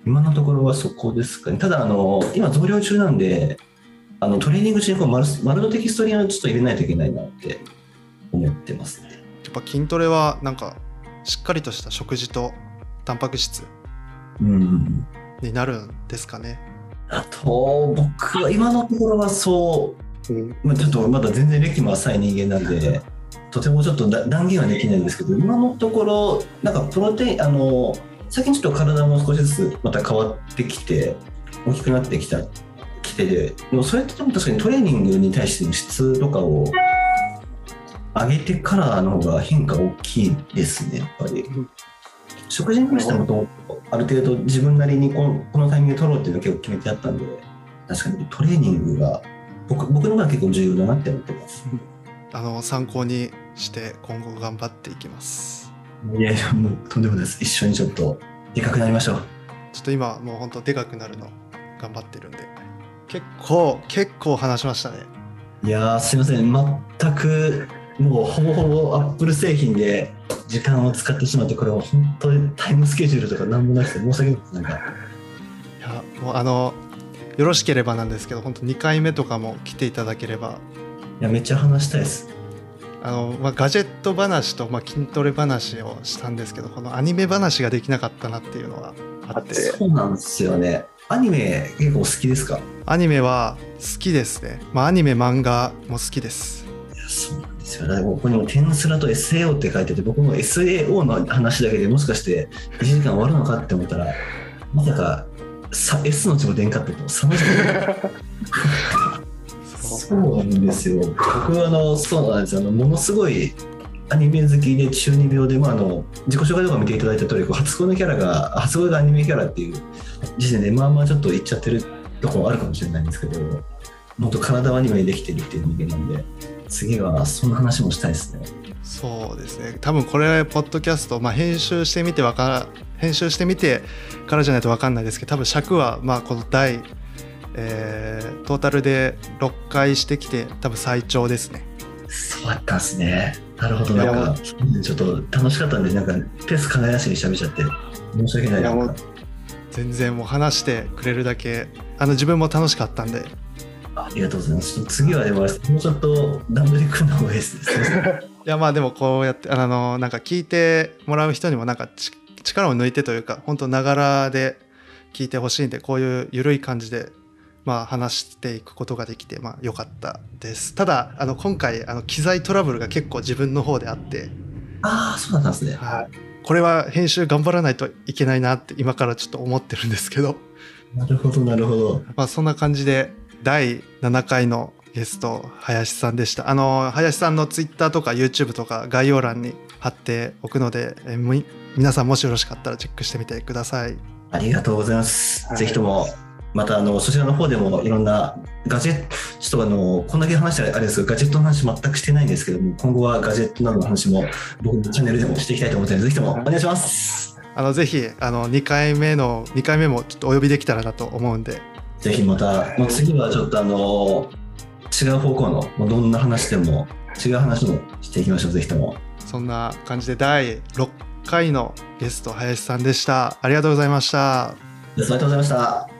今のところはそこですかねただあの今増量中なんであのトレーニング中にこうマルマルドテキストリアをちょっと入れないといけないなって思ってますね。やっぱ筋トレはなんかしっかりとした食事とタンパク質うんになるんですかね。あと僕は今のところはそううんまあ、ちょっとまだ全然歴も浅い人間なんで、とてもちょっとだ断言はできないんですけど、今のところ、なんかプロテイン、あの、最近ちょっと体も少しずつまた変わってきて、大きくなってきた、きてで、でもそれってでも確かにトレーニングに対しての質とかを上げてからの方が変化大きいですね、やっぱりうん。食事に関してはもともとある程度自分なりにこのこのタイミングで取ろうっていうのを結構決めてあったんで、確かにトレーニングが僕僕の場合は結構重要だなって思ってます。あの参考にして今後頑張っていきます。いやいや、もうとんでもないです。一緒にちょっとでかくなりましょう。ちょっと今もう本当でかくなるの頑張ってるんで結構結構話しましたね。いやー、すいません。全く、もうほぼほぼアップル製品で時間を使ってしまって、これは本当にタイムスケジュールとかなんもなくて申し訳ないです。なんか、いやもうあのよろしければなんですけど本当2回目とかも来ていただければいや、めっちゃ話したいです。あの、まあ、ガジェット話と、まあ、筋トレ話をしたんですけどこのアニメ話ができなかったなっていうのがあってそうなんですよね。アニメ結構好きですか？アニメは好きですね、まあ、アニメ漫画も好きですいや、そうなんですよ。だからここにもテンスラと SAO って書いてて、僕も SAO の話だけでもしかして1時間終わるのかって思ったら、まさかさ S の字も出んかったと、3の字も出んかった。そうなんですよ。僕はあのそうなんですよあのものすごいアニメ好きで中二病で、まあ、あの自己紹介とか見ていただいた通りこう初恋のキャラが初恋がアニメキャラっていう時点でまあまあちょっと言っちゃってるところあるかもしれないんですけどもっと体はアニメにできてるっていう人間なんで次はそんな話もしたいですね。そうですね多分これポッドキャスト、まあ、編集してみてわから編集してみてからじゃないと分かんないですけど多分尺はまあこの第、えートータルで6回してきて多分最長ですねそうだったんですね。なるほど。なんか、ちょっと楽しかったんで、なんか、ペース考えなしに喋っちゃって、申し訳ないな全然もう話してくれるだけあの自分も楽しかったんでありがとうございます。次はでも、もうちょっと段取り組んだ方がいいですね。*laughs* いやまあでもこうやってあのなんか聞いてもらう人にもなんかち力を抜いてというか本当ながらで聞いてほしいんでこういう緩い感じでまあ話していくことができてまあ良かったですただあの今回あの機材トラブルが結構自分の方であって、ああ、そうだったんですね。はいこれは編集頑張らないといけないなって今からちょっと思ってるんですけどなるほど、なるほど。まあそんな感じで第7回のゲスト林さんでしたあの林さんのツイッターとか YouTube とか概要欄に貼っておくのでえみ皆さんもしよろしかったらチェックしてみてくださいありがとうございます。はいぜひとも、また、あの、そちらの方でも、いろんなガジェット、ちょっとあの、こんだけ話したらあれですけど、ガジェットの話全くしてないんですけども、今後はガジェットなどの話も、僕のチャンネルでもしていきたいと思ってるので、ぜひともお願いします。あのぜひあの2回目の2回目もちょっとお呼びできたらなと思うんでぜひまた、もう次はちょっとあの、違う方向の、もうどんな話でも、違う話もしていきましょう、ぜひとも。そんな感じで第6回のゲスト林さんでしたありがとうございましたありがとうございました。